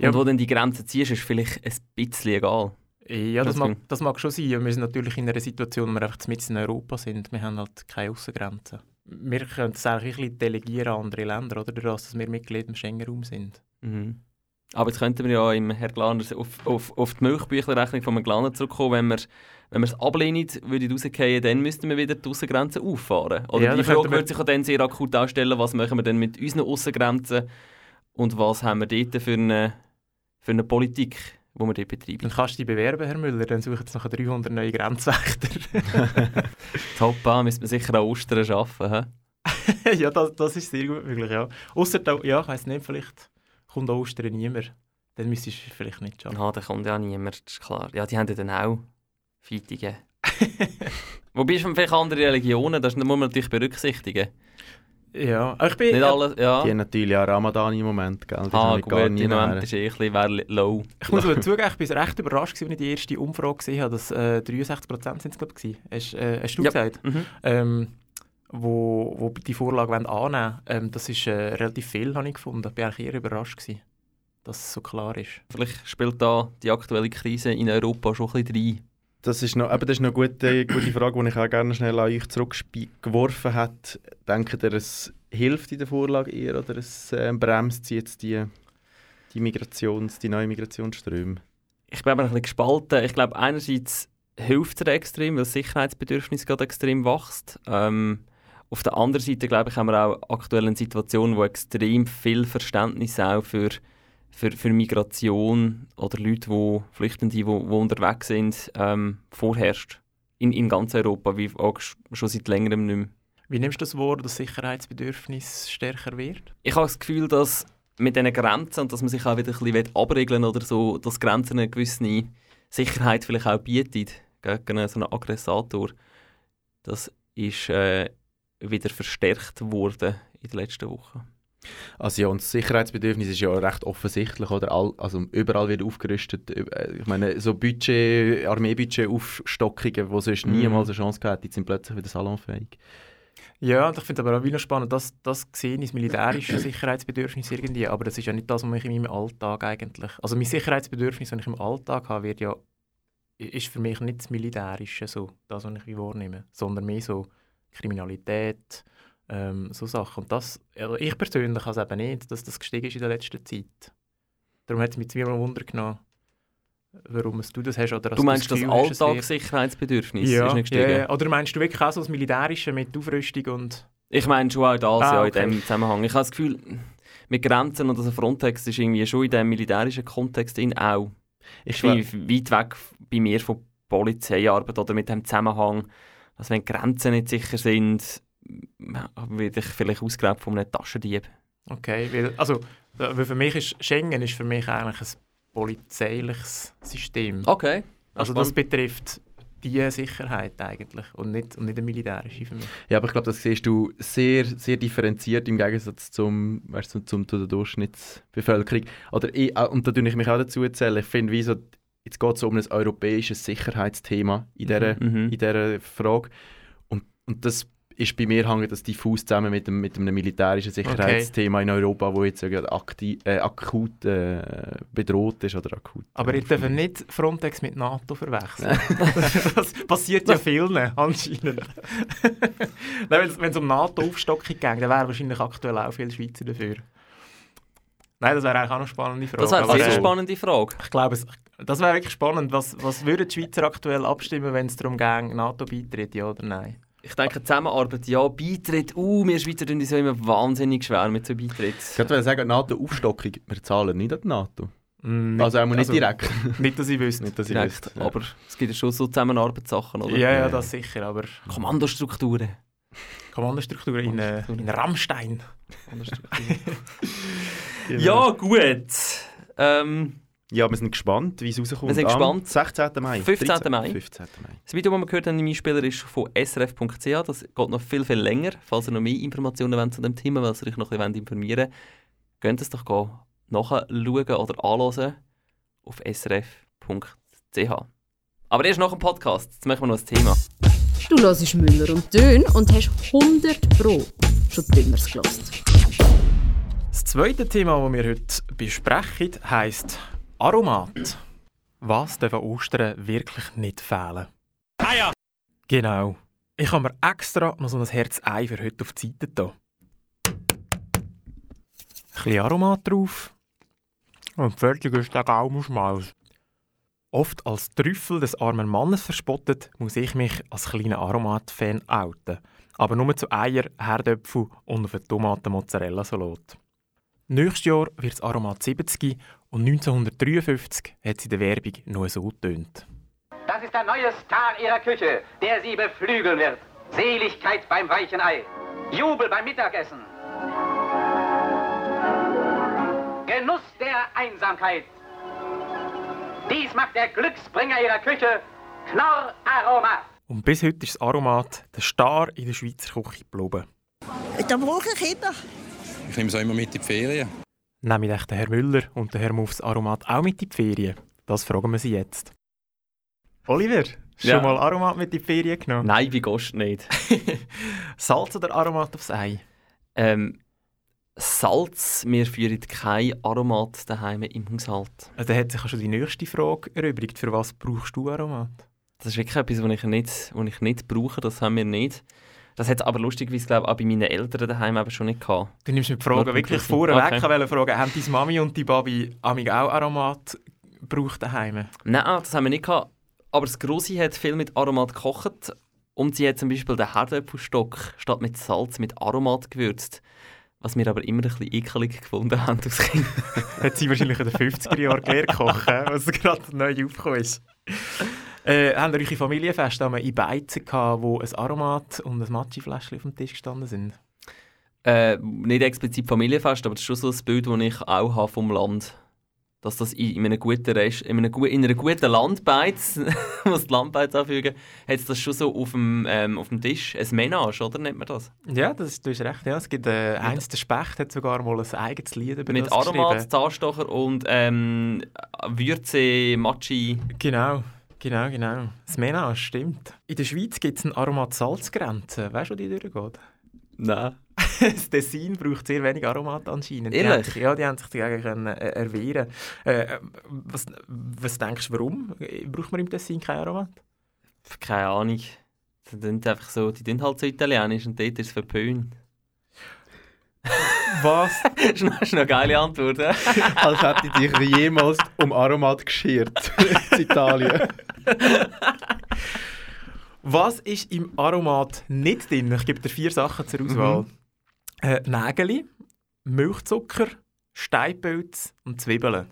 Ja. Und wo dann die Grenzen ziehst, ist vielleicht ein bisschen egal. Ja, das Das mag, das mag schon sein. Wir sind natürlich in einer Situation, wo wir einfach mitten in Europa sind. Wir haben halt keine Außengrenzen. Wir können es eigentlich ein bisschen delegieren an andere Länder, oder? Dadurch, dass wir Mitglied im Schengen-Raum sind. Mhm. Aber jetzt könnten wir ja im Herr Glaner auf, auf, auf die Milchbüchlerrechnung von Herrn Glaner zurückkommen. Wenn wir, wenn wir es ablehnen, würde rausgehen, dann müssten wir wieder die Außengrenzen auffahren. Oder Ja, die Frage würde sich auch dann sehr akut darstellen, was machen wir denn mit unseren Außengrenzen und was haben wir dort für eine, für eine Politik, die wir dort betreiben. Dann kannst du dich bewerben, Herr Müller. Dann suche ich jetzt noch 300 neue Grenzwächter. <laughs> Top, müssen wir sicher an Ostern arbeiten. <laughs> Ja, das, das ist sehr gut möglich, ja. Ausser, ja, ich weiss nicht, vielleicht kommt Ostern niemand. Dann müsstest du vielleicht nicht schaffen. Ah, da kommt ja niemand, das ist klar. Ja, die haben ja dann auch Feitigen. <laughs> Wobei es vielleicht andere Religionen, das muss man natürlich berücksichtigen. Ja, ich bin... Nicht ja, alles, ja. Die haben natürlich auch Ramadan im Moment, gell? Die Ah, gut, gar im Moment ist eh ein low. ich muss aber zugeben, ich bin recht überrascht, als ich die erste Umfrage gesehen habe, dass äh, 63% sind es, glaube ich. Hast, äh, hast du Ja. gesagt? Mhm. Ähm, wo, wo die Vorlage annehmen wollen. Ähm, das ist äh, relativ viel, habe ich gefunden. Ich war eigentlich eher überrascht, gewesen, dass es so klar ist. Vielleicht spielt da die aktuelle Krise in Europa schon ein bisschen rein. Das ist noch, aber das ist noch eine gute, gute Frage, die ich auch gerne schnell an euch zurückgeworfen habe. Denkt ihr, es hilft in der Vorlage eher oder es äh, bremst sie jetzt die, die, Migrations-, die neuen Migrationsströme? Ich bin aber ein bisschen gespalten. Ich glaube, einerseits hilft es extrem, weil das Sicherheitsbedürfnis gerade extrem wächst. Ähm, auf der anderen Seite, glaube ich, haben wir auch aktuell eine Situation, wo extrem viel Verständnis auch für, für, für Migration oder Leute, die Flüchtende, die, unterwegs sind, ähm, vorherrscht. In, in ganz Europa, wie auch sch- schon seit längerem nicht mehr. Wie nimmst du das Wort, dass Sicherheitsbedürfnis stärker wird? Ich habe das Gefühl, dass mit diesen Grenzen und dass man sich auch wieder ein bisschen abregeln oder so, dass Grenzen eine gewisse Sicherheit vielleicht auch bietet gegen so einen Aggressator. Das ist äh, wieder verstärkt worden in den letzten Wochen. Also ja, und das Sicherheitsbedürfnis ist ja recht offensichtlich, oder? All, also überall wird aufgerüstet. Äh, Ich meine, so Budget, Armeebudget-Aufstockungen, die sonst Mhm. niemals eine Chance gehabt die sind plötzlich wieder salonfähig. Ja, und ich finde es aber auch wieder spannend, dass das gesehen ist militärische Sicherheitsbedürfnis irgendwie, aber das ist ja nicht das, was ich in meinem Alltag eigentlich... Also mein Sicherheitsbedürfnis, das ich im Alltag habe, wird ja, ist für mich nicht das Militärische, so, das, was ich wahrnehme, sondern mehr so Kriminalität, ähm, so Sachen. Und das, also ich persönlich habe es eben nicht, dass das gestiegen ist in der letzten Zeit. Darum hat es mich zweimal Wunder genommen, warum es du das hast. Oder Du meinst das Gefühl wird- Alltagssicherheitsbedürfnis ja, ist nicht gestiegen? ja. Oder meinst du wirklich auch so das Militärische mit Aufrüstung und... Ich meine schon auch das Ah, ja, okay. in diesem Zusammenhang. Ich habe das Gefühl, mit Grenzen und also Frontex ist irgendwie schon in diesem militärischen Kontext in auch. Ich bin weit weg bei mir von Polizeiarbeit oder mit dem Zusammenhang, dass wenn die Grenzen nicht sicher sind, werde ich vielleicht ausgeraubt von einem Taschendieb. Okay, weil, also, äh, weil für mich ist Schengen ist für mich eigentlich ein polizeiliches System. Okay. also das betrifft die Sicherheit eigentlich und nicht, und nicht eine militärische für mich. Ja, aber ich glaube, das siehst du sehr, sehr differenziert im Gegensatz zum, weißt, du, zum, zu der Durchschnittsbevölkerung. Oder ich, auch- und da tue ich mich auch dazu zählen. Ich finde, wie so, jetzt geht es um ein europäisches Sicherheitsthema in dieser, Mhm. in dieser Frage. Und, und das ist bei mir hängt das diffus zusammen mit, dem, mit einem militärischen Sicherheitsthema in Europa, wo jetzt äh, akut äh, bedroht ist oder akut. Aber äh, ich darf nicht Frontex mit NATO verwechseln. <laughs> das passiert ja vielen anscheinend. <laughs> Nein, Wenn es um NATO-Aufstockung geht, dann wäre wahrscheinlich aktuell auch viel Schweizer dafür. Nein, das wäre eigentlich auch noch eine spannende Frage. Das wäre eine sehr äh, spannende Frage. Ich glaube, es, das wäre wirklich spannend. Was, was würden die Schweizer aktuell abstimmen, wenn es darum geht, NATO beitritt, ja oder nein? Ich denke, Zusammenarbeit, ja, Beitritt, uh, wir Schweizer tun uns ja immer wahnsinnig schwer mit so Beitritt. Ich wollte sagen, NATO-Aufstockung, wir zahlen nicht an die NATO. Mm, Also auch nicht also, direkt. <laughs> Nicht, dass ich wüsste. nicht, dass ich Direkt, wüsste, ja. aber es gibt ja schon so Zusammenarbeitssachen, oder? Ja, ja, das sicher, aber Kommandostrukturen. Kommandostruktur in, äh, in Rammstein. Genau. <laughs> Ja, gut. Ähm, Ja, wir sind gespannt, wie es rauskommt. Wir sind Am gespannt. 16. Mai. 15. 13. Mai. 15. Mai. Das Video, das wir gehört haben im Einspieler, ist von srf.ch. Das geht noch viel, viel länger. Falls ihr noch mehr Informationen wollt zu dem Thema, weil ihr euch noch ein bisschen informieren wollt, könnt es doch gehen, nachschauen oder anschauen auf srf.ch. Aber erst nach dem Podcast. Jetzt machen wir noch ein Thema. Du hörst Müller und Dön und hast 100 Pro schon Dünners gelost. Das zweite Thema, das wir heute besprechen, heisst Aromat. Was darf an Ostern wirklich nicht fehlen? Eier! Genau. Ich habe mir extra noch so ein Herz Ei für heute auf die Seite da. Ein bisschen Aromat drauf. Und fertig ist der Gaumenschmaus. Oft als Trüffel des armen Mannes verspottet, muss ich mich als kleiner Aromat-Fan outen. Aber nur zu Eier, Herdöpfel und auf Tomaten-Mozzarella-Salat. Nächstes Jahr wird das Aromat 70 und 1953 hat sie in der Werbung nur so getönt. Das ist der neue Star Ihrer Küche, der Sie beflügeln wird. Seligkeit beim weichen Ei. Jubel beim Mittagessen. Genuss der Einsamkeit. Dies macht der Glücksbringer Ihrer Küche, Knorr Aroma. Und bis heute ist das Aromat der Star in der Schweizer Küche geblieben. Da brauche ich Kinder. Ich nehme es auch immer mit in die Ferien. Nehmen echt der Herr Müller und der Herr Muffs Aromat auch mit in die Ferien? Das fragen wir sie jetzt. Oliver, schon Ja. mal Aromat mit in die Ferien genommen? Nein, bei Gast nicht. <laughs> Salz oder Aromat aufs Ei? Ähm, Salz, wir führen kein Aromat daheim im Haushalt. Also, da hat sich auch schon die nächste Frage erübrigt. Für was brauchst du Aromat? Das ist wirklich etwas, was ich nicht, was ich nicht brauche, das haben wir nicht. Das hat aber lustigerweise, glaube ich, auch bei meinen Eltern daheim eben schon nicht gehabt. Du nimmst mir die Frage wirklich vorweg. Okay. Ich wollte fragen, haben deine Mami und die Babi amig auch Aromat gebraucht daheim? Nein, das haben wir nicht gehabt. Aber das Grossi hat viel mit Aromat gekocht und sie hat zum Beispiel den Herdöpfelstock statt mit Salz mit Aromat gewürzt. Was wir aber immer ein bisschen ekelig gefunden haben als Kind. <laughs> hat sie wahrscheinlich in den 50er Jahren gelernt kochen, was gerade neu aufgekommen ist. Äh, haben ihr eure Familienfeste einmal in Beizen gehabt, wo ein Aromat und ein Matschifläschchen auf dem Tisch gestanden sind? Äh, nicht explizit Familienfest, aber das ist schon so ein Bild, das ich auch habe vom Land. Dass das in, in, einem guten Rest, in, einem, in einer guten Landbeiz, <laughs> was die Landbeiz anfügen, hat es das schon so auf dem, ähm, auf dem Tisch. Ein Menage, oder nennt man das? Ja, das, ist- du hast recht. Ja. Es gibt äh, eins, der Specht hat sogar mal ein eigenes Lied über Mit Aromat. Zahnstocher und ähm, Würze, Matschi. Genau, genau, genau. Das Menage, stimmt. In der Schweiz gibt es eine Aromat-Salzgrenze. Weißt du, wo die durchgeht? Nein. <laughs> das Tessin braucht sehr wenig Aromat anscheinend. Die Ehrlich? sich, ja, die haben sich dagegen können, äh, erwehren. Äh, was, was denkst du, warum braucht man im Tessin kein Aromat? Keine Ahnung. Die sind einfach so, die sind halt so italienisch und dort ist es verpönt. Was? <laughs> das ist eine geile Antwort. Als hätte ich dich jemals um Aromat geschert <laughs> in Italien. Was ist im Aromat nicht drin? Ich gebe dir vier Sachen zur Auswahl. Mhm. Äh, Nägel, Milchzucker, Steinpilz und Zwiebeln.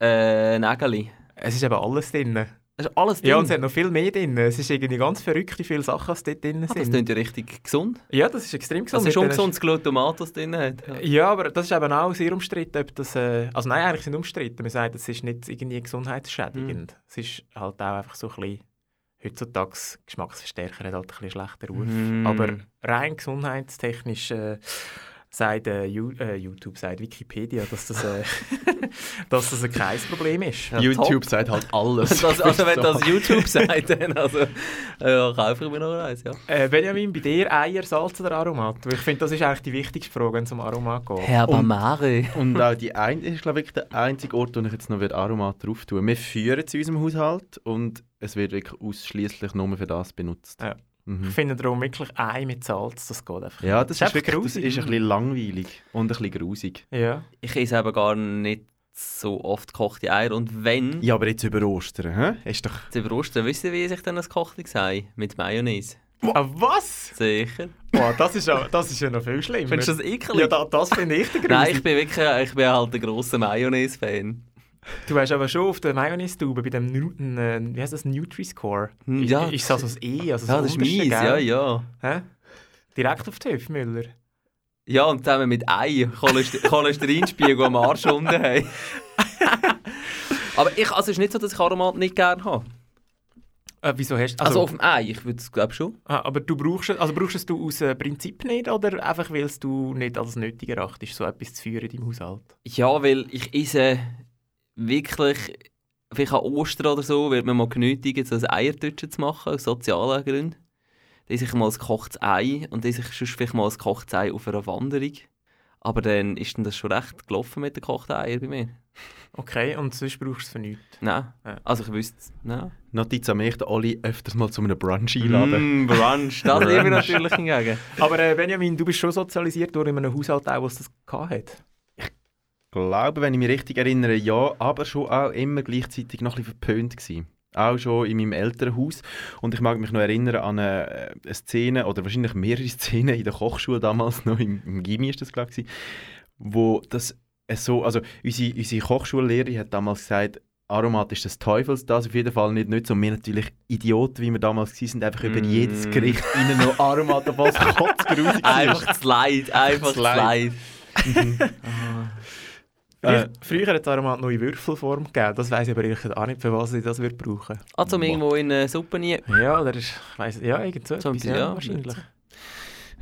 äh, Nägeli. Es ist eben alles drin. Das ist alles drin. Ja, und es hat noch viel mehr drin. Es ist irgendwie ganz verrückt, wie viele Sachen dort drin Ah, das sind. klingt ja richtig gesund. ja, das ist extrem gesund. Das ist Mit ungesund, das Glutamat, das drin hat. Ja. Ja, aber das ist eben auch sehr umstritten, ob das... Äh, also nein, eigentlich sind umstritten. Man sagt, es ist nicht irgendwie gesundheitsschädigend. Hm. Es ist halt auch einfach so ein bisschen... Heutzutage Geschmacksverstärker hat halt ein bisschen schlechter Ruf. Mm. Aber rein gesundheitstechnisch äh, sagt äh, äh, YouTube, sagt Wikipedia, dass das, äh, <laughs> dass das kein Problem ist. Ja, YouTube top. sagt halt alles. <laughs> Das, also wenn das <laughs> YouTube sagt, dann also, ja, kaufe ich mir noch eins, ja. Äh, Benjamin, bei dir Eier, Salz oder Aromat? Ich finde, das ist eigentlich die wichtigste Frage, wenn es um Aromat geht. Herr Und- Mare. Und auch die ein ist, glaube ich, der einzige Ort, wo ich jetzt noch Aromat drauf tue. Wir führen es in unserem Haushalt und es wird wirklich ausschließlich nur für das benutzt. Ja. Ich Mhm. finde darum wirklich Ei mit Salz, das geht einfach. Ja, das, Das ist ist wirklich das ist ein bisschen langweilig und ein bisschen grusig. Ja. Ich esse eben gar nicht so oft gekochte Eier. Und wenn, Ja, aber jetzt über Ostern, hä? Ist doch... zu über Ostern, wisst ihr, wie ich dann ein gekochtes Ei mit Mayonnaise? Ah, was? Sicher. Boah, das, ist ja, das ist ja noch viel schlimmer. Findest du das ekelig? Ja, da, das finde ich der. Nein, ich bin wirklich ich bin halt ein grosser Mayonnaise-Fan. Du hast aber schon auf der Mayonnaise-Tube bei dem, Nu- äh, wie heißt das, Nutri-Score. Hm, Ist- ja. Ist das also das E? Also Ja, das ist unterste, mies, ja, gell? ja. Hä? Direkt auf die Hüfte, Müller. Ja, und zusammen mit Ei Cholester <laughs> Cholesterinspiegel am Arsch unten haben. <laughs> Aber ich, also es ist nicht so, dass ich Aromat nicht gerne habe. Äh, wieso hast du... Also, auf dem Ei, ich würde es glaube schon. ah, aber du brauchst, es- also brauchst es du aus äh, Prinzip nicht oder einfach, weil du nicht als nötig erachtest, so etwas zu führen in deinem Haushalt? Ja, weil ich esse wirklich, vielleicht an Ostern oder so, wird man mal genötigt, so ein Eiertütschen zu machen, aus sozialen Gründen. Dann esse ich mal ein gekochtes Ei und dann esse ich sonst vielleicht mal ein gekochtes Ei auf einer Wanderung. Aber dann ist dann das schon recht gelaufen mit den gekochten Eiern bei mir. Okay, und sonst brauchst du es für nichts. Nein. Ja. Also ich wüsste, nein. Notiz an mich, Oli öfters mal zu einem Brunch einladen. Mm, Brunch, das liebe ich natürlich hingegen. Aber äh, Benjamin, du bist schon sozialisiert worden in einem Haushalt, auch, was das gehabt hat. Glaube, wenn ich mich richtig erinnere, ja, aber schon auch immer gleichzeitig noch ein bisschen verpönt gewesen. Auch schon in meinem Elternhaus. Und ich mag mich noch erinnern an eine, äh, eine Szene, oder wahrscheinlich mehrere <laughs> Szenen in der Kochschule damals, noch im, im Gimmi ist das glaube ich, wo das äh, so, also unsere, unsere Kochschullehrerin hat damals gesagt, Aromat ist des Teufels, das auf jeden Fall nicht nützen. Und wir natürlich Idioten, wie wir damals waren, sind einfach über Mm. jedes Gericht <laughs> innen noch Aromat, obwohl es <laughs> kotzgrusig war. Einfach das Leid, einfach das Das Leid. Leid. Früher, früher hat es Aromat noch in Würfelform gegeben. Das weiss ich aber ehrlich auch nicht, für was ich das würde brauchen. Also irgendwo in eine Suppe nie. Ja, oder ist, ich weiss, ja, irgend so etwas, ja, ja. wahrscheinlich.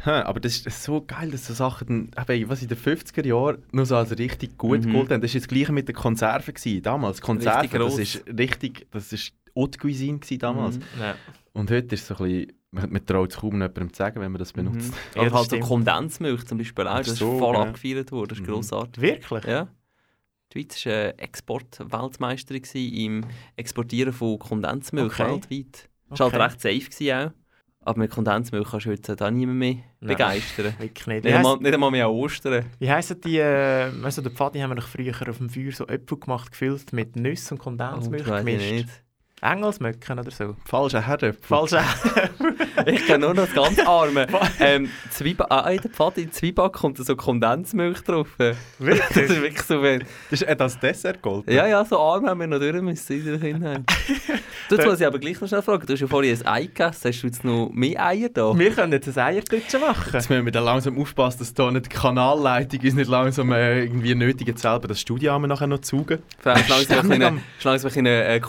Ha, aber das ist so geil, dass so Sachen dann, was in den 50er Jahren noch so als richtig gut Mhm. gegolten haben. Das war das gleiche mit den Konserven. Gewesen. Damals, Konserven, Richtig das ist richtig, das ist Haute Cuisine gewesen damals. Mhm. Ja. Und heute ist es so ein bisschen, man, man traut es kaum jemandem zu sagen, wenn man das benutzt. Mhm. Ja, Oder das halt so. Kondensmilch zum Beispiel auch. Das ist So, voll ja. abgefeiert worden. Das ist Mhm. grossartig. Wirklich? Ja. Die Schweiz war äh, Export-Weltmeisterin im Exportieren von Kondensmilch Okay. weltweit. Das war Okay. halt recht safe gewesen auch. Aber mit Kondensmilch kannst du heute da niemand mehr Nein. begeistern. <laughs> Wirklich nicht. Nicht einmal, nicht einmal mehr an Ostern. wie heissen die, äh, weißt du, der Pfadi haben wir noch früher auf dem Feuer so Äpfel gemacht, gefüllt mit Nüssen und Kondensmilch Oh, weiss ich gemischt. Engelsmöcken oder so. Falscher Herr. Falsch. Ich kenne nur noch das ganz arme. ähm, Zwieba ah, in der Pfade in Zwieback kommt da so Kondensmilch drauf. Das Wirklich? ist wirklich so wenn, Das ist äh, das Dessert Gold. Ja, ja, so arm haben wir noch durch müssen in der Kindheit. Du, jetzt muss ich aber gleich noch schnell fragen. Du hast ja vorhin ein Ei gegessen. Hast du jetzt noch mehr Eier da? wir können jetzt ein Eiertütchen machen. Jetzt müssen wir dann langsam aufpassen, dass da nicht die Kanalleitung uns nicht langsam äh, irgendwie nötigen, selber das Studio haben wir nachher noch zu. Vielleicht langsam ein bisschen- langsam ein bisschen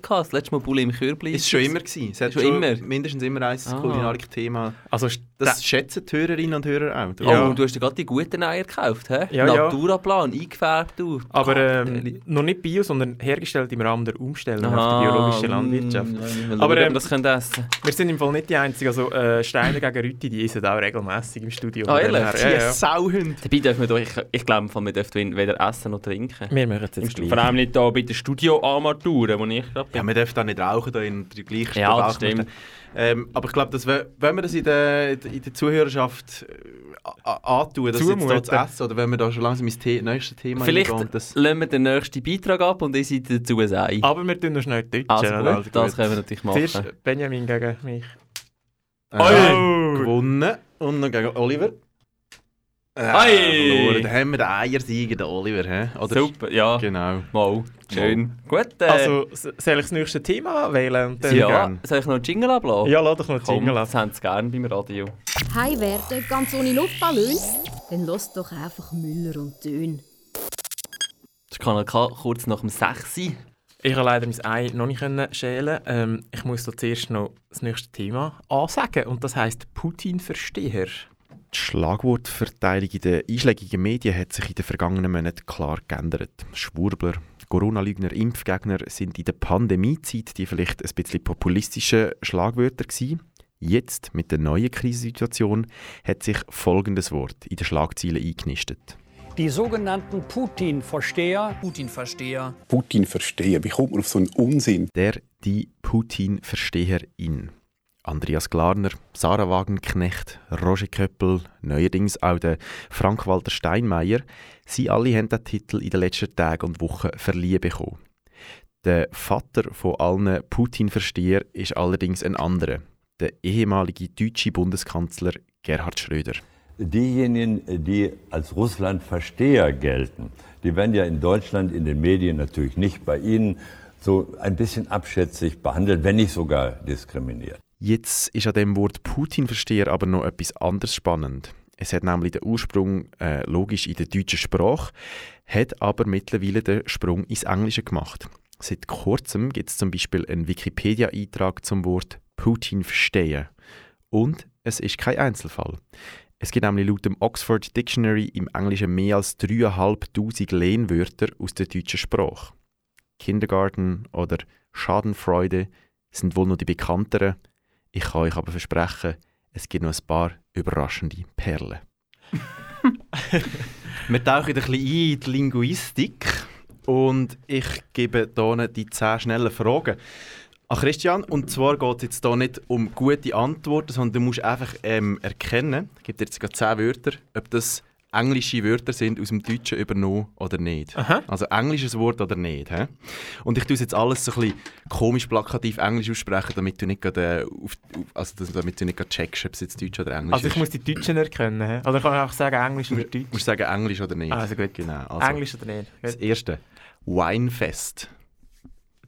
ein äh, Kulinarik-Podcast. Letztes Mal Bulle im Körbli. Ist schon immer gewesen. Es hat Schon schon, immer? mindestens immer ein Ah. Kulinarik-Thema. Also, Das schätzen die Hörerinnen und Hörer auch. Oh, Ja. und du hast dir gerade die guten Eier gekauft, hä? Ja, ja. Naturaplan, eingefärbt, du. aber ähm, noch nicht Bio, sondern hergestellt im Rahmen der Umstellung Aha, auf die biologische Landwirtschaft. mm, Aber, Aber ähm, das könnt ihr essen. Wir sind im Fall nicht die Einzigen. Also, äh, Steiner gegen Rütti, die essen auch regelmäßig im Studio. Ah, dem ehrlich? Ja, ja. Sauhund. Dabei dürfen wir doch, ich, ich glaube, wir dürfen weder essen noch trinken. Wir machen es jetzt. Vor allem nicht hier bei den Studio-Armaturen, wo ich gerade Ja, bin. man darf da nicht rauchen, da in der gleichen Ja, das stimmt. Ähm, aber ich glaube, dass wenn wir das in der, in der Zuhörerschaft äh, antun, das jetzt da Zumuten. zu essen, oder wenn wir da schon langsam ins The nächste Thema Vielleicht reingehen, das lassen wir den nächsten Beitrag ab und ich seid dazu ein Ei. Aber wir tun noch schnell Deutschen, Also oder? gut, das können wir natürlich machen. Zuerst Benjamin gegen mich. äh, Oi! gewonnen und noch gegen Oliver. Äh, Oi! verloren. Dann haben wir den Eiersieger, den Oliver. Oder? Super, ja. Genau. Mal. Schön. Gut, äh, Also, soll ich das nächste Thema wählen? Dann- ja, gern. soll ich noch einen Jingle ablassen? Ja, lass doch noch Komm, Jingle das haben sie gerne beim Radio. Hei werden, ganz ohne Luftballons? Dann lass doch einfach Müller und Dön. Das kann er kurz nach dem 6 sein. Ich habe leider mein Ei noch nicht können schälen. Ähm, ich muss da zuerst noch das nächste Thema ansagen. Und das heisst Putin-Versteher. Die Schlagwortverteilung in den einschlägigen Medien hat sich in den vergangenen Monaten klar geändert. Schwurbler, Corona-Lügner, Impfgegner sind in der Pandemiezeit die vielleicht ein bisschen populistischen Schlagwörter gewesen. Jetzt, mit der neuen Krisensituation, hat sich folgendes Wort in den Schlagzeilen eingenistet. Die sogenannten Putin-Versteher Putin-Versteher. Putin-Versteher, wie kommt man auf so einen Unsinn? Der, die Putin-Versteherin. Andreas Glarner, Sarah Wagenknecht, Roger Köppel, neuerdings auch der Frank-Walter Steinmeier, sie alle haben den Titel in den letzten Tagen und Wochen verliehen bekommen. Der Vater von allen Putin-Versteher ist allerdings ein anderer, der ehemalige deutsche Bundeskanzler Gerhard Schröder. Diejenigen, die als Russland-Versteher gelten, die werden ja in Deutschland in den Medien natürlich nicht bei Ihnen so ein bisschen abschätzig behandelt, wenn nicht sogar diskriminiert. Jetzt ist an dem Wort Putin-Versteher aber noch etwas anderes spannend. Es hat nämlich den Ursprung äh, logisch in der deutschen Sprache, hat aber mittlerweile den Sprung ins Englische gemacht. Seit kurzem gibt es zum Beispiel einen Wikipedia-Eintrag zum Wort Putin verstehen. Und es ist kein Einzelfall. Es gibt nämlich laut dem Oxford Dictionary im Englischen mehr als 3'500 Lehnwörter aus der deutschen Sprache. Kindergarten oder Schadenfreude sind wohl noch die bekannteren. Ich kann euch aber versprechen, es gibt noch ein paar überraschende Perlen. <laughs> Wir tauchen ein bisschen ein in die Linguistik und ich gebe hier die 10 schnellen Fragen an Christian. Und zwar geht es jetzt hier nicht um gute Antworten, sondern du musst einfach ähm, erkennen, ich gebe dir jetzt gerade 10 Wörter, ob das englische Wörter sind aus dem Deutschen übernommen oder nicht. Aha. Also englisches Wort oder nicht. Hä? Und ich tue jetzt alles so ein bisschen komisch plakativ Englisch aussprechen, damit du nicht gerade, äh, also das- damit du nicht gerade checkst, ob es jetzt Deutsch oder Englisch Also ich ist. muss die Deutschen erkennen. hä? Oder kann ich auch sagen Englisch oder Du Deutsch? musst sagen Englisch oder nicht. Also gut. Genau. Also, Englisch oder nicht? Das Gut. erste. Winefest.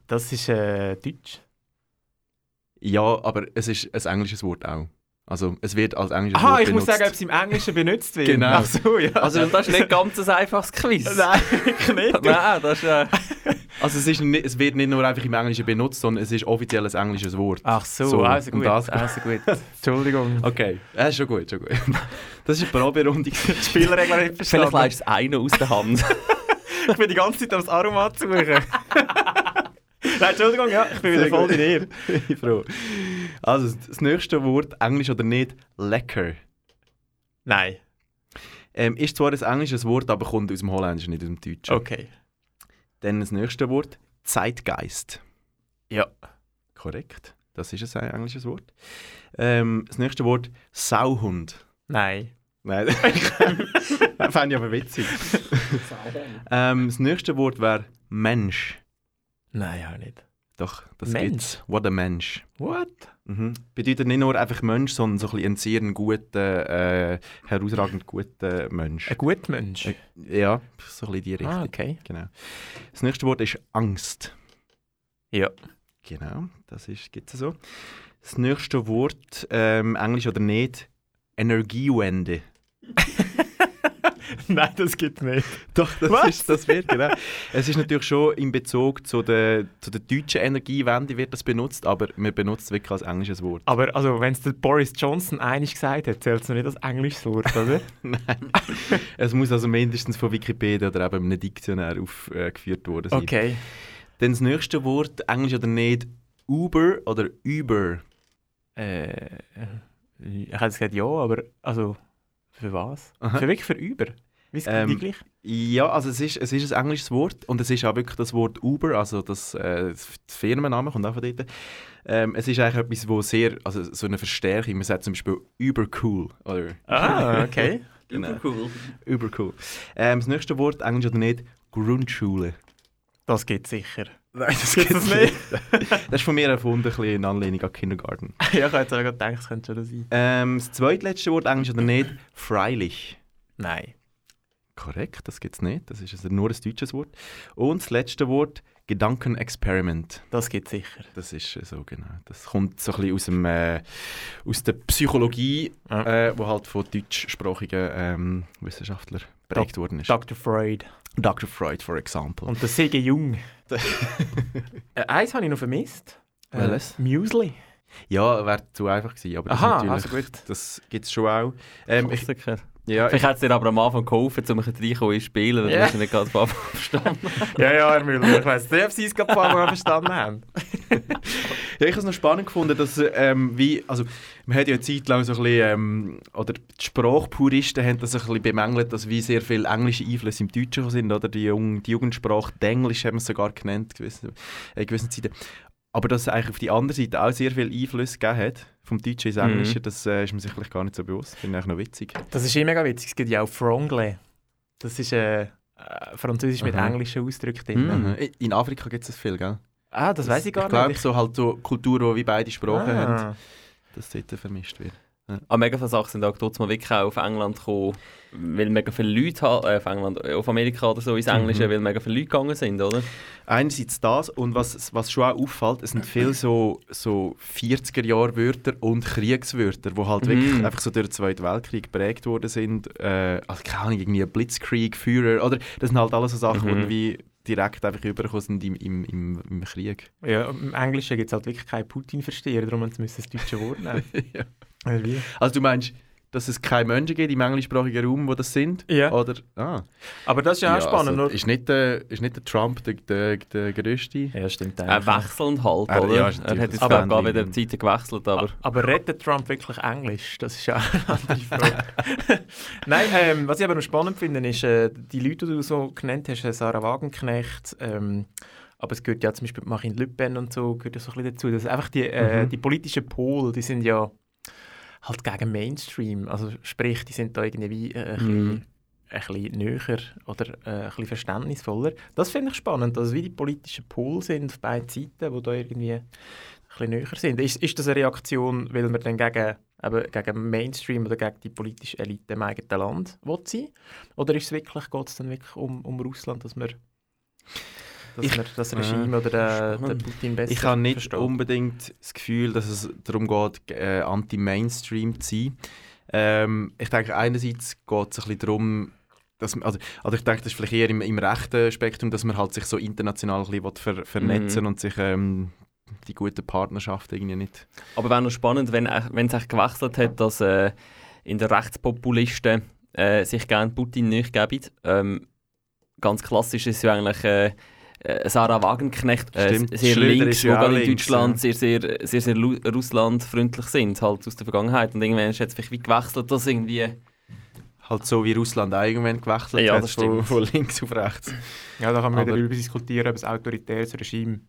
Das ist äh, Deutsch. Ja, aber es ist ein englisches Wort auch. Also es wird als englisches Aha, Wort ich muss benutzt. sagen, ob es im Englischen benutzt wird. <laughs> Genau. Ach so, ja. Also das ist nicht ganz ein einfaches Quiz. <laughs> Nein, nicht. <laughs> Nein, das ist... Äh, Also es, ist nicht, es wird nicht nur einfach im Englischen benutzt, sondern es ist offiziell ein englisches Wort. Ach so, So, also gut. das- Also gut. Entschuldigung. Okay, ja, ist schon gut, schon gut. Das ist eine Proberunde. Die Spielregeln nicht verstanden. vielleicht leist du es einen aus der Hand. Ich bin die ganze Zeit am Aromat suchen. Nein, Entschuldigung, ja, ich bin wieder voll in dir. <laughs> Ich bin froh. Also das nächste Wort, Englisch oder nicht, lecker. Nein. Ähm, ist zwar ein englisches Wort, aber kommt aus dem Holländischen, nicht aus dem Deutschen. Okay. Dann das nächste Wort, Zeitgeist. Ja. Korrekt, das ist ein englisches Wort. Ähm, das nächste Wort, Sauhund. Nein. Nein, <laughs> das fände ich aber witzig. ähm, das nächste Wort wäre Mensch. Nein, auch nicht. Doch, das Mensch? gibt's. What a Mensch. What? Mhm. Bedeutet nicht nur einfach Mensch, sondern so ein, bisschen ein sehr guter, äh, herausragend guter Mensch. Ein guter Mensch. Ja, so ein bisschen die Richtung. Ah, okay. Genau. Das nächste Wort ist Angst. Ja. Genau, das ist, gibt es so. Das nächste Wort, ähm, Englisch oder nicht, Energiewende. <laughs> <laughs> Nein, das gibt es nicht. Doch, das, Was? ist, das wird, genau. Es ist natürlich schon in Bezug zu der, zu der deutschen Energiewende wird das benutzt, aber man benutzt es wirklich als englisches Wort. Aber also, wenn es der Boris Johnson einig gesagt hat, zählt es noch nicht als englisches Wort, oder? <laughs> Nein. es muss also mindestens von Wikipedia oder eben einem Diktionär aufgeführt worden sein. okay. Dann das nächste Wort, Englisch oder nicht, Uber oder Uber. Äh, ich hätte gesagt ja, aber also für was? Aha. Für wirklich für über? Wie es Ähm, gleich? Ja, also es ist, es ist ein englisches Wort und es ist auch wirklich das Wort Uber, also das, äh, das Firmenname kommt auch von dort. Ähm, es ist eigentlich etwas, wo sehr, also so eine Verstärkung, man sagt zum Beispiel Uber cool. Oder, Ah, <laughs> okay. genau. cool. Uber cool. Ähm, das nächste Wort, Englisch oder nicht, Grundschule. Das geht sicher. Nein, das Gibt's das nicht? <laughs> das ist von mir erfunden, ein bisschen in Anlehnung an Kindergarten. <laughs> ja, ich hätte gerade gedacht, es könnte schon sein. Ähm, das zweitletzte Wort, Englisch oder nicht, freilich. Nein. Korrekt, das gibt es nicht. Das ist also nur ein deutsches Wort. Und das letzte Wort, Gedankenexperiment. Das geht sicher. Das ist äh, so, genau. Das kommt so ein bisschen aus, dem, äh, aus der Psychologie, Ja. äh, wo halt von deutschsprachigen ähm, Wissenschaftlern geprägt worden ist. Dr. Freud. Dr. Freud, for example. Und der Sege Jung. <laughs> äh, eins habe ich noch vermisst. Äh, Welches? Müsli. ja, wäre zu einfach gewesen, aber das, Aha, ist natürlich, also das gibt es schon auch. Ähm, ich. Ja, ich, Vielleicht hätte es dir aber am Anfang geholfen, um ein reinkommen ins Spielen, weil Ja. du nicht Anfang an verstanden. <laughs> Ja, ja, Herr Müller. Ich weiss nicht, ob Sie es gerade ein paar Mal verstanden haben. <laughs> Ja, ich habe es noch spannend gefunden, dass ähm, wie, also man hat ja eine Zeit lang so ein bisschen, ähm, oder die Sprachpuristen haben das ein bisschen bemängelt, dass wie sehr viele englische Einflüsse im Deutschen sind, oder die, Jung, die Jugendsprache, die Englisch haben wir es sogar genannt, gewisse, in gewissen Zeiten. Aber dass es eigentlich auf die andere Seite auch sehr viel Einfluss gegeben hat, vom Deutschen ins Englische, Mhm. das äh, ist man sich vielleicht gar nicht so bewusst. Finde ich eigentlich noch witzig. Das ist immer mega witzig. Es gibt ja auch Franglais. Das ist äh, äh, Französisch mit Aha. englischen Ausdrücken drin. Mhm. In Afrika gibt es das viel, gell? Ah, das weiß ich gar ich glaube, nicht. so halt so Kulturen, die wie beide Sprachen Ah. haben, dass dort vermischt wird. Aber mega viele Sachen sind auch trotzdem wirklich auch auf England gekommen, weil mega viele Leute halt, äh, auf England, äh, auf Amerika oder so ins Englische, Mhm. weil mega viele Leute gegangen sind, oder? Einerseits das und was, was schon auch auffällt, es sind viele so, so 40er-Jahr-Wörter und Kriegswörter, die halt Mhm. wirklich einfach so durch den Zweiten Weltkrieg geprägt worden sind. Äh, also keine Ahnung, irgendwie Blitzkrieg, Führer, oder? Das sind halt alles so Sachen, Mhm. die wie direkt einfach übergekommen sind im, im, im, im Krieg. Ja, im Englischen gibt es halt wirklich keinen Putin-Versteher, darum müssen sie das deutsche Wort nehmen. <laughs> Ja. Oder wie? Also du meinst, dass es keine Menschen gibt im englischsprachigen Raum, wo das sind? Ja. Oder, ah. Aber das ist ja auch spannend. Also, nur- ist, nicht der, ist nicht der Trump der, der, der größte? Ja, stimmt. Er wechselnd halt, Er- oder? ja, er hat jetzt gerade Bändchen. wieder die Zeiten gewechselt, aber... Aber rettet Trump wirklich Englisch? Das ist ja eine andere Frage. <laughs> Nein, ähm, was ich aber noch spannend finde, ist, äh, die Leute, die du so genannt hast, äh, Sarah Wagenknecht, ähm, aber es gehört ja zum Beispiel Marine Le Pen und so, gehört ja so ein bisschen dazu. Das einfach die, äh, Mhm. die politischen Pole, die sind ja halt gegen Mainstream. Also sprich, die sind da irgendwie äh, ein, bisschen, Mhm. ein bisschen näher oder äh, ein bisschen verständnisvoller. Das finde ich spannend, dass wie die politischen Pole sind auf beiden Seiten, die da irgendwie ein bisschen näher sind. Ist, ist das eine Reaktion, weil man dann gegen, eben, gegen Mainstream oder gegen die politische Elite im eigenen Land sein Oder ist es wirklich, geht es dann wirklich um, um Russland, dass man, dass Ich- man das Regime oder den, den. Putin besser Ich habe nicht versteht? unbedingt das Gefühl, dass es darum geht, äh, anti-Mainstream zu sein. Ähm, ich denke, einerseits geht es ein bisschen darum, dass man, also, also ich denke, das ist vielleicht eher im, im rechten Spektrum, dass man halt sich so international ein bisschen ver, vernetzen Mhm. und sich ähm, die guten Partnerschaften irgendwie nicht... Aber wäre noch spannend, wenn, wenn es echt gewechselt hat, dass äh, in den Rechtspopulisten äh, sich gerne Putin nicht geben. Ähm, ganz klassisch ist ja eigentlich äh, äh, Sarah Wagenknecht, äh, Stimmt. sehr links, ja gerade in links, Deutschland ja. sehr, sehr, sehr, sehr russlandfreundlich sind, halt aus der Vergangenheit. Und irgendwann ist jetzt vielleicht wie gewechselt, dass irgendwie... Halt so wie Russland auch irgendwann gewechselt Ja, hat, das von, stimmt. von links auf rechts. Ja, da kann man Aber- darüber diskutieren, ob ein autoritäres Regime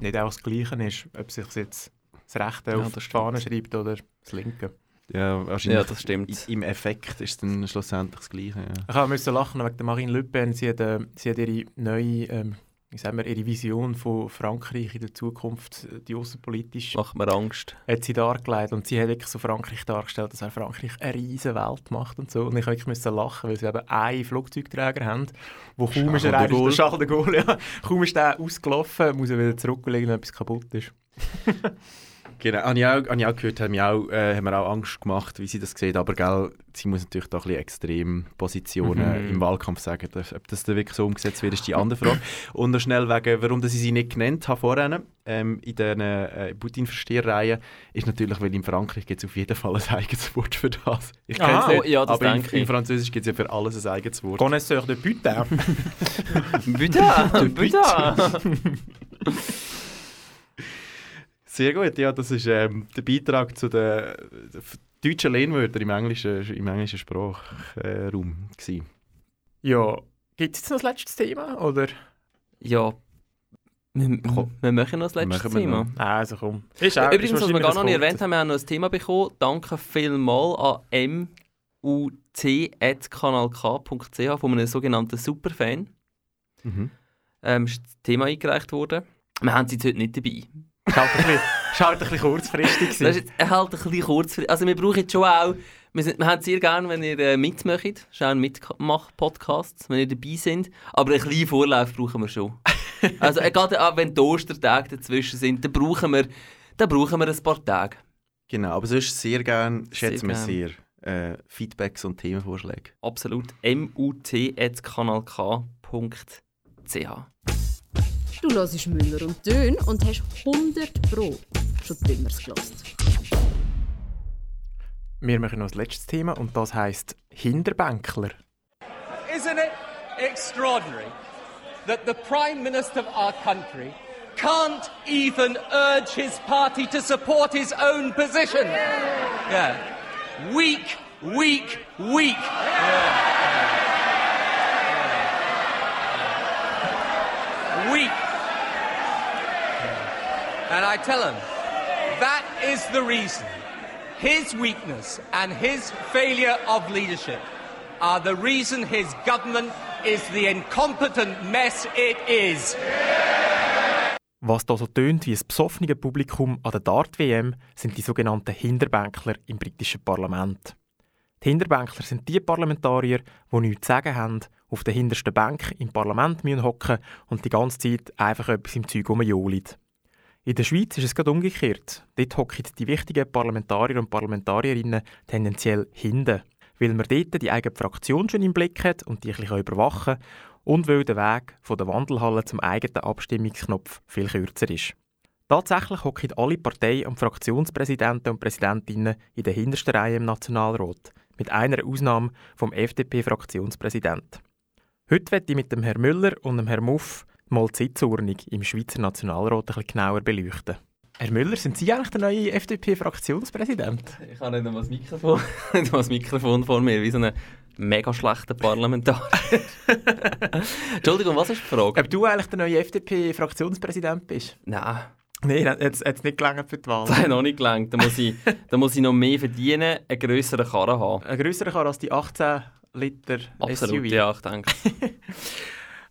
nicht auch das Gleiche ist, ob sich jetzt das Rechte Ja, auf das die Fahne schreibt oder das Linke. Ja, wahrscheinlich Ja, das stimmt. im Effekt ist es dann schlussendlich das Gleiche. Ja. Ich habe müssen lachen wegen der Marine Le Pen. Sie hat, äh, sie hat ihre neue, ähm, wie sagen wir, ihre Vision von Frankreich in der Zukunft, die außenpolitisch, Macht mir Angst. hat sie dargelegt. Und sie hat wirklich so Frankreich dargestellt, dass auch Frankreich eine riesige Welt macht und so. Und ich habe wirklich müssen lachen, weil sie eben einen Flugzeugträger haben, wo kaum ist er eigentlich, Charles de Gaulle, ja, kaum ist der ausgelaufen, muss er wieder zurücklegen, wenn etwas kaputt ist. <laughs> Genau, habe ich auch, habe ich auch gehört, haben, wir auch, äh, haben mir auch Angst gemacht, wie sie das sieht. Aber gell, sie muss natürlich da ein bisschen extrem Positionen Mhm. im Wahlkampf sagen. Ob das dann wirklich so umgesetzt wird, ist die andere Frage. Und noch schnell wegen, warum dass ich sie nicht genannt habe vorhin, ähm, in diesen äh, Putin-Versteherreihen, ist natürlich, weil in Frankreich gibt es auf jeden Fall ein eigenes Wort für das. Ich kenne es nicht, Oh, ja, das aber in, denke ich. in Französisch gibt es ja für alles ein eigenes Wort. Connoisseur de Putain. Bitte, bitte! Sehr gut, ja, das ist ähm, der Beitrag zu den deutschen Lehnwörtern im englischen, im englischen Sprachraum. Äh, Ja, gibt es jetzt noch das letzte Thema? Oder? Ja, wir, wir machen noch das letzte Thema. noch. Also komm. Ist auch- Übrigens, ist was wir gar noch nicht erwähnt haben, wir haben noch ein Thema bekommen. Danke vielmals an mut.kanalk.ch von einem sogenannten Superfan. Mhm. Ähm, ist das Thema eingereicht worden. Wir haben sie jetzt heute nicht dabei. Ist halt ein bisschen, ist halt ein bisschen kurzfristig. Das ist jetzt halt ein bisschen kurz. Also wir brauchen jetzt schon auch... Wir, sind, wir haben es sehr gerne, wenn ihr äh, mitmacht. Das ist auch ein Mitmach-Podcast, wenn ihr dabei seid. Aber einen kleinen Vorlauf brauchen wir schon. <laughs> also äh, gerade auch wenn die Ostertage dazwischen sind, dann brauchen wir, dann brauchen wir ein paar Tage. Genau, aber sonst sehr gerne, schätzen wir sehr, äh, Feedbacks und Themenvorschläge. Absolut. mut.kanalk.ch Du hörst Müller und Dön und hast 100 Pro schon Dümmers gelassen. Wir machen noch das letzte Thema und das heisst Hinterbänkler. Isn't it extraordinary that the Prime Minister of our country can't even urge his party to support his own position? Yeah. Weak, weak, weak. Weak. And I tell him, that is the reason. His weakness and his failure of leadership are the reason his government is the incompetent mess it is. Was da so tönt wie ein besoffenes Publikum an der Dart-WM, sind die sogenannten Hinterbänkler im britischen Parlament. Die Hinterbänkler sind die Parlamentarier, die nichts zu sagen haben, auf der hintersten Bank im Parlament hocken und die ganze Zeit einfach etwas im Zeug rumjohlen. In der Schweiz ist es gerade umgekehrt. Dort hocken die wichtigen Parlamentarier und Parlamentarierinnen tendenziell hinten, weil man dort die eigene Fraktion schon im Blick hat und die ein überwachen kann und weil der Weg von der Wandelhalle zum eigenen Abstimmungsknopf viel kürzer ist. Tatsächlich hocken alle Partei- und Fraktionspräsidenten und Präsidentinnen in der hintersten Reihe im Nationalrat, mit einer Ausnahme vom FDP-Fraktionspräsident. Heute werde ich mit dem Herrn Müller und dem Herrn Muff mal die Sitzordnung im Schweizer Nationalrat ein bisschen genauer beleuchten. Herr Müller, sind Sie eigentlich der neue FDP-Fraktionspräsident? Ich habe nicht einmal das Mikrofon, <laughs> nicht das Mikrofon vor mir, wie so ein mega schlechter Parlamentarier. <laughs> Entschuldigung, was ist die Frage? Ob du eigentlich der neue FDP-Fraktionspräsident bist? Nein. Nein, hat es nicht gelangt für die Wahl. Das hat noch nicht gelangt. Da muss, ich, da muss ich noch mehr verdienen, einen grösseren Karren haben. Ein grösserer Karren als die 18 Liter Absolut, SUV? ja, ich denke. <laughs>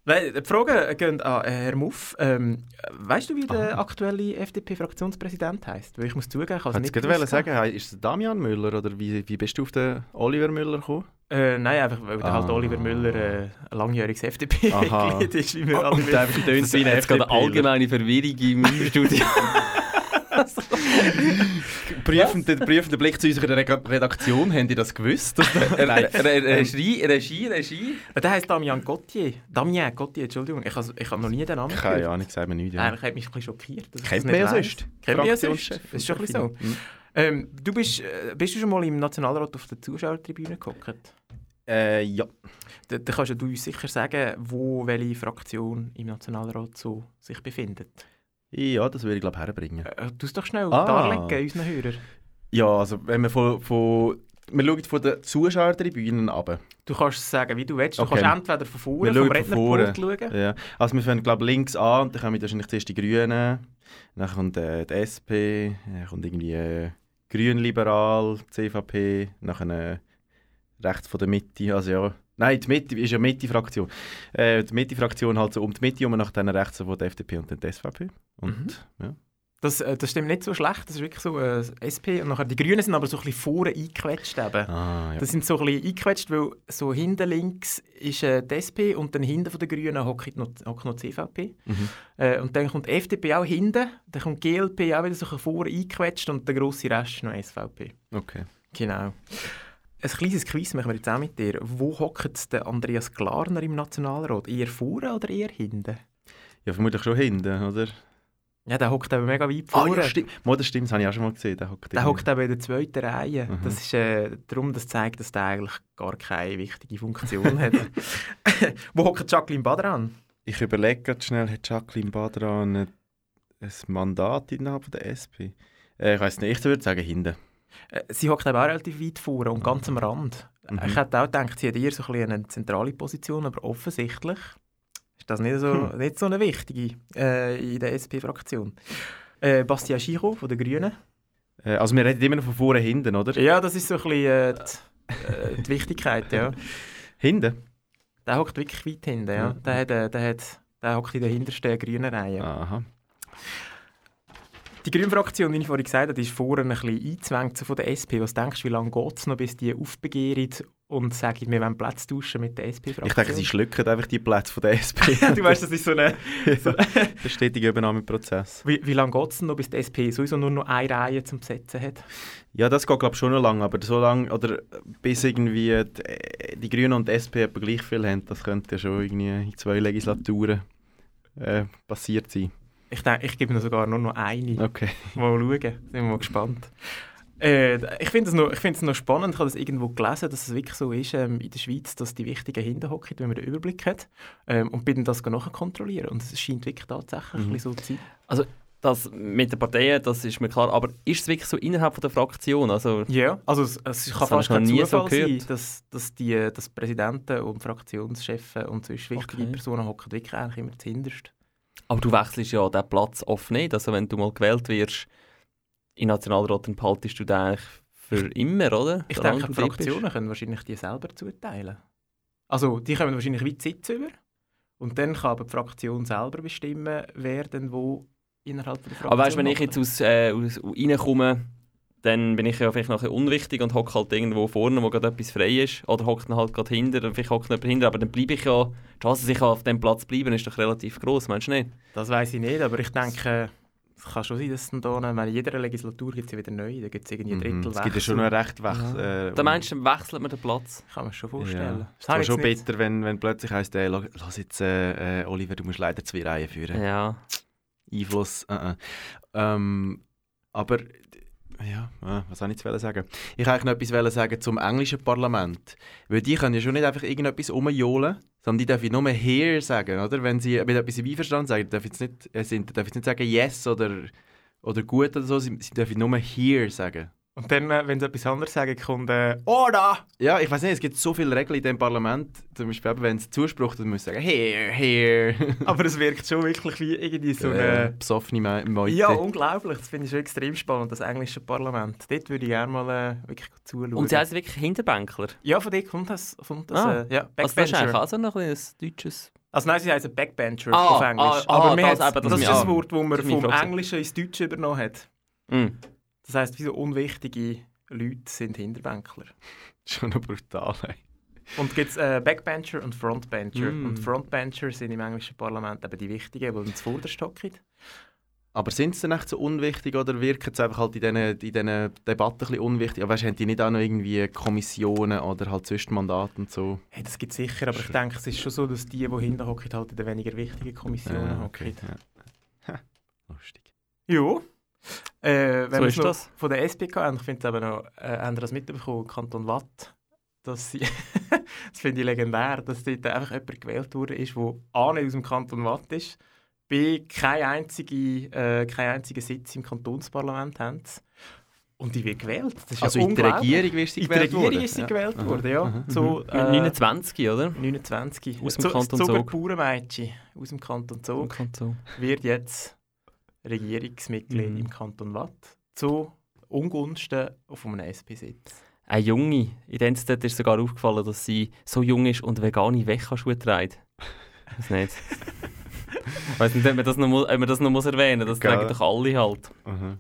Die Fragen gehen an äh, Herr Muff. Ähm, weißt du, wie der aktuelle FDP-Fraktionspräsident heisst? Weil ich muss zugeben, ich habe es Kannst nicht du gerade sagen, ist es Damian Müller oder wie, wie bist du auf den Oliver Müller gekommen? Äh, nein, einfach weil der halt Ah. Oliver Müller äh, ein langjähriges. FDP-Mitglied ist. Wie wir <laughs> alle Und der tönt jetzt gerade eine allgemeine Verwirrung im Studio. <laughs> <laughs> Prüfender, prüfender Blick zu unserer Re Redaktion, haben die das gewusst? <laughs> Nein. Re- Regie, Regie, Regie. Äh, Der heisst Damian Gauthier. Damien Gauthier, Entschuldigung. Ich habe ich hab noch nie den Namen Keine Ahnung, sagt mir nicht. Ja. Eigentlich hat mich ein bisschen schockiert. Kennt man ja sonst. Kennt man ja sonst. Das ist schon ein bisschen so. Mhm. Ähm, du bist, äh, bist du schon mal im Nationalrat auf der Zuschauertribüne gehockt? Äh, ja. Da, da kannst du uns sicher sagen, wo welche Fraktion im Nationalrat so sich befindet. Ja, das würde ich glaube herbringen. Äh, du es doch schnell Ah. darlegen, unseren Hörern. Ja, also wenn wir von, von wir schauen von den Zuschauertribünen ab. Du kannst sagen, wie du willst. Du Okay. kannst entweder von vorne, vom. Rednerpult schauen. Ja. Also wir fangen glaube links an und dann kommen wahrscheinlich zuerst die Grünen, dann kommt äh, die SP, dann kommt irgendwie äh, Grünliberal, CVP, dann äh, rechts von der Mitte, also ja, nein, die Mitte ist ja Mitte-Fraktion. Äh, die Mitte-Fraktion halt so um die Mitte herum, nach dann rechts von der FDP und dann die SVP. Und ja. Das, äh, das stimmt nicht so schlecht. Das ist wirklich so äh, SP. Und nachher, die Grünen sind aber so ein bisschen vorne eingequetscht. Eben. Ah, ja. Das sind so ein bisschen eingequetscht, weil so hinten links ist äh, die SP und dann hinten von den Grünen hockt noch, hockt noch die CVP. Mhm. Äh, und dann kommt die FDP auch hinten, dann kommt die GLP auch wieder so ein bisschen vorne eingequetscht und der grosse Rest ist noch SVP. Okay. Genau. Ein kleines Quiz machen wir jetzt auch mit dir. Wo hockt der Andreas Glarner im Nationalrat? Eher vorne oder eher hinten? Ja, vermutlich schon hinten, oder? Ja, der hockt eben mega weit Ah, vorne. ja, stimmt. Mal, das stimmt, das habe ich auch schon mal gesehen. Der hockt Der hockt eben in der zweiten Reihe. Mhm. Das ist äh, darum, das zeigt, dass der eigentlich gar keine wichtige Funktion hat. <laughs> Wo hockt Jacqueline Badran? Ich überlege gerade schnell, hat Jacqueline Badran ein, ein Mandat innerhalb der SP? Äh, ich weiß nicht, ich würde sagen hinten. Äh, Sie hockt auch relativ weit vorne und ganz am Rand. Mhm. Ich hätte auch gedacht, sie hat eher so ein bisschen eine zentrale Position, aber offensichtlich ist das nicht so, Hm. nicht so eine wichtige äh, in der SP-Fraktion. Äh, Bastian Giro von den Grünen. Äh, also wir reden immer noch von vorne hinten, oder? Ja, das ist so ein bisschen äh, die, äh, die Wichtigkeit, ja. <laughs> Hinten? Der hockt wirklich weit hinten, ja. Ja. Der, hat, der, hat, der hockt in der hintersten grünen Reihe. Aha. Die grüne Fraktion, wie ich vorhin gesagt habe, ist vorne ein bisschen eingezwängt von der SP. Was denkst du, wie lange geht es noch, bis die aufbegehren und sagen, wir wollen Platz tauschen mit der SP-Fraktion? Ich denke, sie schlucken einfach die Plätze von der SP. <laughs> du weißt, das ist so eine... <laughs> So, <laughs> Der stetige Übernahmeprozess. wie, wie lange geht es noch, bis die SP sowieso nur noch eine Reihe zum Besetzen hat? Ja, das geht glaube ich schon noch lange, aber so lange, oder bis irgendwie die, äh, die Grünen und die SP etwa gleich viel haben, das könnte ja schon irgendwie in zwei Legislaturen äh, passiert sein. Ich denke, ich gebe noch sogar nur noch eine. Okay. <laughs> Mal schauen, sind wir mal gespannt. Äh, ich finde es noch, ich find's noch spannend, ich habe das irgendwo gelesen, dass es wirklich so ist ähm, in der Schweiz, dass die Wichtigen hinten hocken, wenn man den Überblick hat. Ähm, und bin das nachher kontrollieren. Und es scheint wirklich tatsächlich Mhm. ein bisschen so zu sein. Also das mit den Parteien, das ist mir klar. Aber ist es wirklich so innerhalb von der Fraktion? Also, Ja, also es, es kann fast kein nie so Zufall sein, dass, dass die dass Präsidenten und Fraktionschefs und sonst wichtige Okay. Personen hocken wirklich eigentlich immer zuhinterst. Aber du wechselst ja diesen Platz oft nicht. Also wenn du mal gewählt wirst in den Nationalrat, dann behaltest du den eigentlich für immer, oder? Ich Solange denke, die dort bist. Fraktionen können wahrscheinlich die selber zuteilen. Also die kommen wahrscheinlich weit Sitz über. Und dann kann aber die Fraktion selber bestimmen, wer denn wo innerhalb der Fraktion Aber weißt du, wenn ich jetzt aus, äh, aus reinkomme, dann bin ich ja vielleicht noch ein unwichtig und hocke halt irgendwo vorne, wo gerade etwas frei ist. Oder hocke dann halt gerade hinter, und vielleicht hockt jemand hinter, aber dann bleibe ich ja, die Chance, dass ich auf dem Platz bleiben, ist doch relativ groß, meinst du nicht? Das weiß ich nicht, aber ich denke, es kann schon sein, dass es dann da, ich meine, in jeder Legislatur gibt es ja wieder neue, da gibt es irgendwie Mhm. Drittel Es gibt ja schon noch recht Wechsel. Äh, Da meinst du, dann wechselt man den Platz? Kann man sich schon vorstellen. Ja. Das Es habe wäre ich schon nicht- bitter, wenn, wenn plötzlich heisst, äh, lass lass jetzt, äh, äh, Oliver, du musst leider zwei Reihen führen. Ja. Einfluss. Äh, äh. Ähm, aber ja, äh, was soll ich jetzt sagen? Ich wollte noch etwas sagen zum englischen Parlament. Weil die können ja schon nicht einfach irgendetwas umjohlen, sondern die dürfen nur «here» sagen, oder? Wenn sie mit etwas einverstanden sagen, dürfen sie nicht, äh, sind, dürfen sie nicht sagen «yes» oder, oder «gut» oder so, sie, sie dürfen nur «here» sagen. Und dann, äh, wenn sie etwas anderes sagen, kommt äh, «Order!» Ja, ich weiß nicht, es gibt so viele Regeln in diesem Parlament. Zum Beispiel, wenn es Zuspruch dann muss sagen «here, here». <laughs> Aber es wirkt schon wirklich wie irgendwie so äh, eine... besoffene Meute. Ja, unglaublich. Das finde ich schon extrem spannend, das englische Parlament. Dort würde ich gerne mal äh, wirklich zuschauen. Und sie heißen wirklich Hinterbänkler? Ja, von dort kommt das. Kommt das ah. äh, ja, also das ist eigentlich also noch ein deutsches... Also nein, sie heißen Backbencher ah, auf Englisch. Ah, Aber ah, das, das, eben, das, ist das ein Wort, das man vom. Englischen ins Deutsche übernommen hat. Mm. Das heisst, wie so unwichtige Leute sind Hinterbänkler. <laughs> Schon noch brutal, ey. Und gibt es äh, Backbencher und Frontbencher. Mm. Und Frontbencher sind im englischen Parlament eben die Wichtigen, die ins Vorderste hocken. Aber sind sie dann echt so unwichtig oder wirken sie einfach halt in diesen, in diesen Debatten ein bisschen unwichtig? Aber weißt, haben die nicht auch noch irgendwie Kommissionen oder halt Zwischenmandate und so? Hey, das gibt es sicher, aber ich denke, es ist schon so, dass die, die hinten hocken, halt in den weniger wichtigen Kommissionen Ah, hocken. okay, ja. Lustig. Ja. Äh, wenn So ist das. Von der SPK haben, ich finde es aber noch, äh, haben das mitbekommen, Kanton Watt, dass sie, <laughs> das finde ich legendär, dass dort einfach jemand gewählt wurde, ist, der A nicht aus dem Kanton Watt ist, B keinen einzigen äh, kein einzigen Sitz im Kantonsparlament haben. Und die wird gewählt. Das ist Also ja in der. Regierung ist sie In der gewählt Regierung worden? ist sie Ja. gewählt Aha. worden, ja. Aha. So, Mit äh, 29, oder? 29. Aus dem Kanton Zug. Aus dem Kanton Zug wird jetzt Regierungsmitglied Mhm. im Kanton Watt zu Ungunsten auf einem SP-Sitz. Eine Junge, in der Zeit ist sogar aufgefallen, dass sie so jung ist und vegane Wechselschuhe trägt. Weiß nicht. Ich weiß nicht, ob man das noch, muss, ob man das noch muss erwähnen muss. Das Gell. tragen doch alle halt.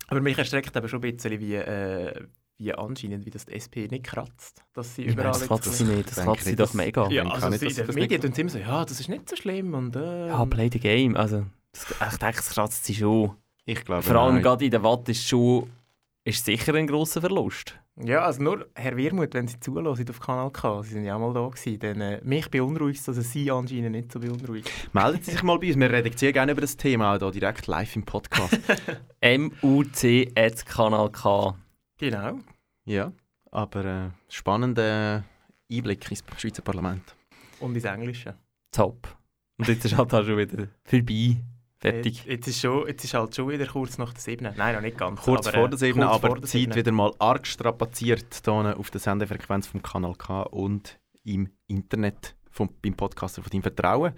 Aber mich erstreckt aber schon ein bisschen, wie, äh, wie anscheinend, wie das die SP nicht kratzt. Dass sie Ich meine, überall das jetzt- kratzt sie nicht, das kratzt sie doch mega. Ja, also kann nicht, sie- dass in das den Medien tun sie immer so, ja, das ist nicht so schlimm und äh, Ja, play the game. Also, das, ich denke, das kratzt sie schon. Ich glaube Vor allem nein. gerade in der Watt ist schon ist sicher ein grosser Verlust. Ja, also nur Herr Wirmuth, wenn Sie zulassen auf Kanal K, Sie sind ja auch mal da gewesen, dann äh, mich beunruhigt, dass es Sie anscheinend nicht so beunruhigt. Melden Sie sich mal bei uns. Wir reden sehr gerne über das Thema, auch hier direkt live im Podcast. <laughs> MUC at Kanal K. Genau. ja, aber äh, spannender Einblick ins Schweizer Parlament. Und ins Englische. Top. Und jetzt ist halt auch schon wieder vorbei. Fertig. Jetzt, jetzt, ist schon, jetzt ist halt schon wieder kurz nach der 7. Nein, noch nicht ganz. Kurz aber, vor äh, der 7, kurz aber vor die der Zeit 7. wieder mal arg strapaziert hier auf der Sendefrequenz vom Kanal K und im Internet vom, beim Podcaster von deinem Vertrauen.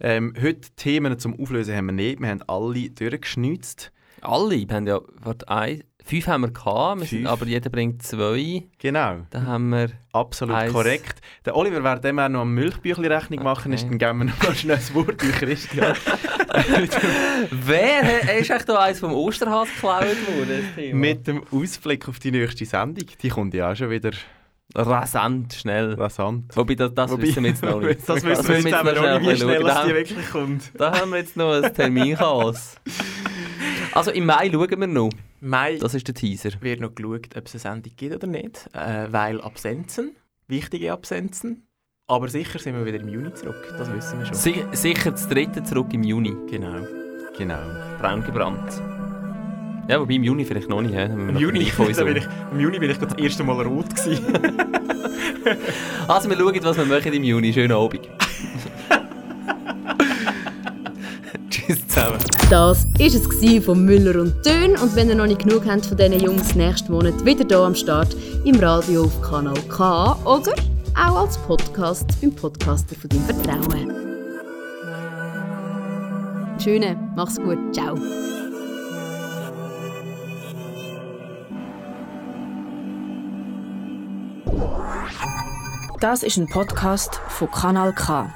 Ähm, heute Themen zum Auflösen haben wir nicht. Wir haben alle durchgeschnitzt. Alle, wir haben ja, warte, ein, fünf haben wir gehabt, wir sind, aber jeder bringt zwei. Genau. Dann haben wir Absolut Eins. korrekt. Der Oliver, während wir noch am Milchbüchli Rechnung machen, Okay. ist, dann geben wir noch mal schnell das Wort an Christian. <laughs> Wer ist echt da eins vom Osterhas geklaut worden? Mit dem Ausblick auf die nächste Sendung. Die kommt ja auch schon wieder rasant schnell. rasant. Wobei, das, das Wobei- wissen wir jetzt noch nicht. <laughs> Das wissen wir jetzt noch aber auch nicht, wie schnell Da die wirklich kommt. Da haben wir jetzt noch ein Terminchaos. <laughs> Also im Mai schauen wir noch. Mai Das ist der Teaser. wird noch geschaut, ob es eine Sendung gibt oder nicht, äh, weil Absenzen, wichtige Absenzen. Aber sicher sind wir wieder im Juni zurück, das wissen wir schon. Si sicher das dritte zurück im Juni. genau. Genau. Braun gebrannt. Ja, wobei im Juni vielleicht noch nicht. Im Juni, <laughs> bin ich, Im Juni bin ich das erste Mal rot. <laughs> Also wir schauen, was wir machen im Juni. Schönen Abend. <laughs> Tschüss zusammen. Das war es gsi von Müller und Tön. Und wenn ihr noch nicht genug habt von diesen Jungs, nächsten Monat wieder hier am Start im Radio auf Kanal K oder auch als Podcast beim Podcaster von deinem Vertrauen. Schöne, mach's gut, ciao. Das ist ein Podcast von Kanal K.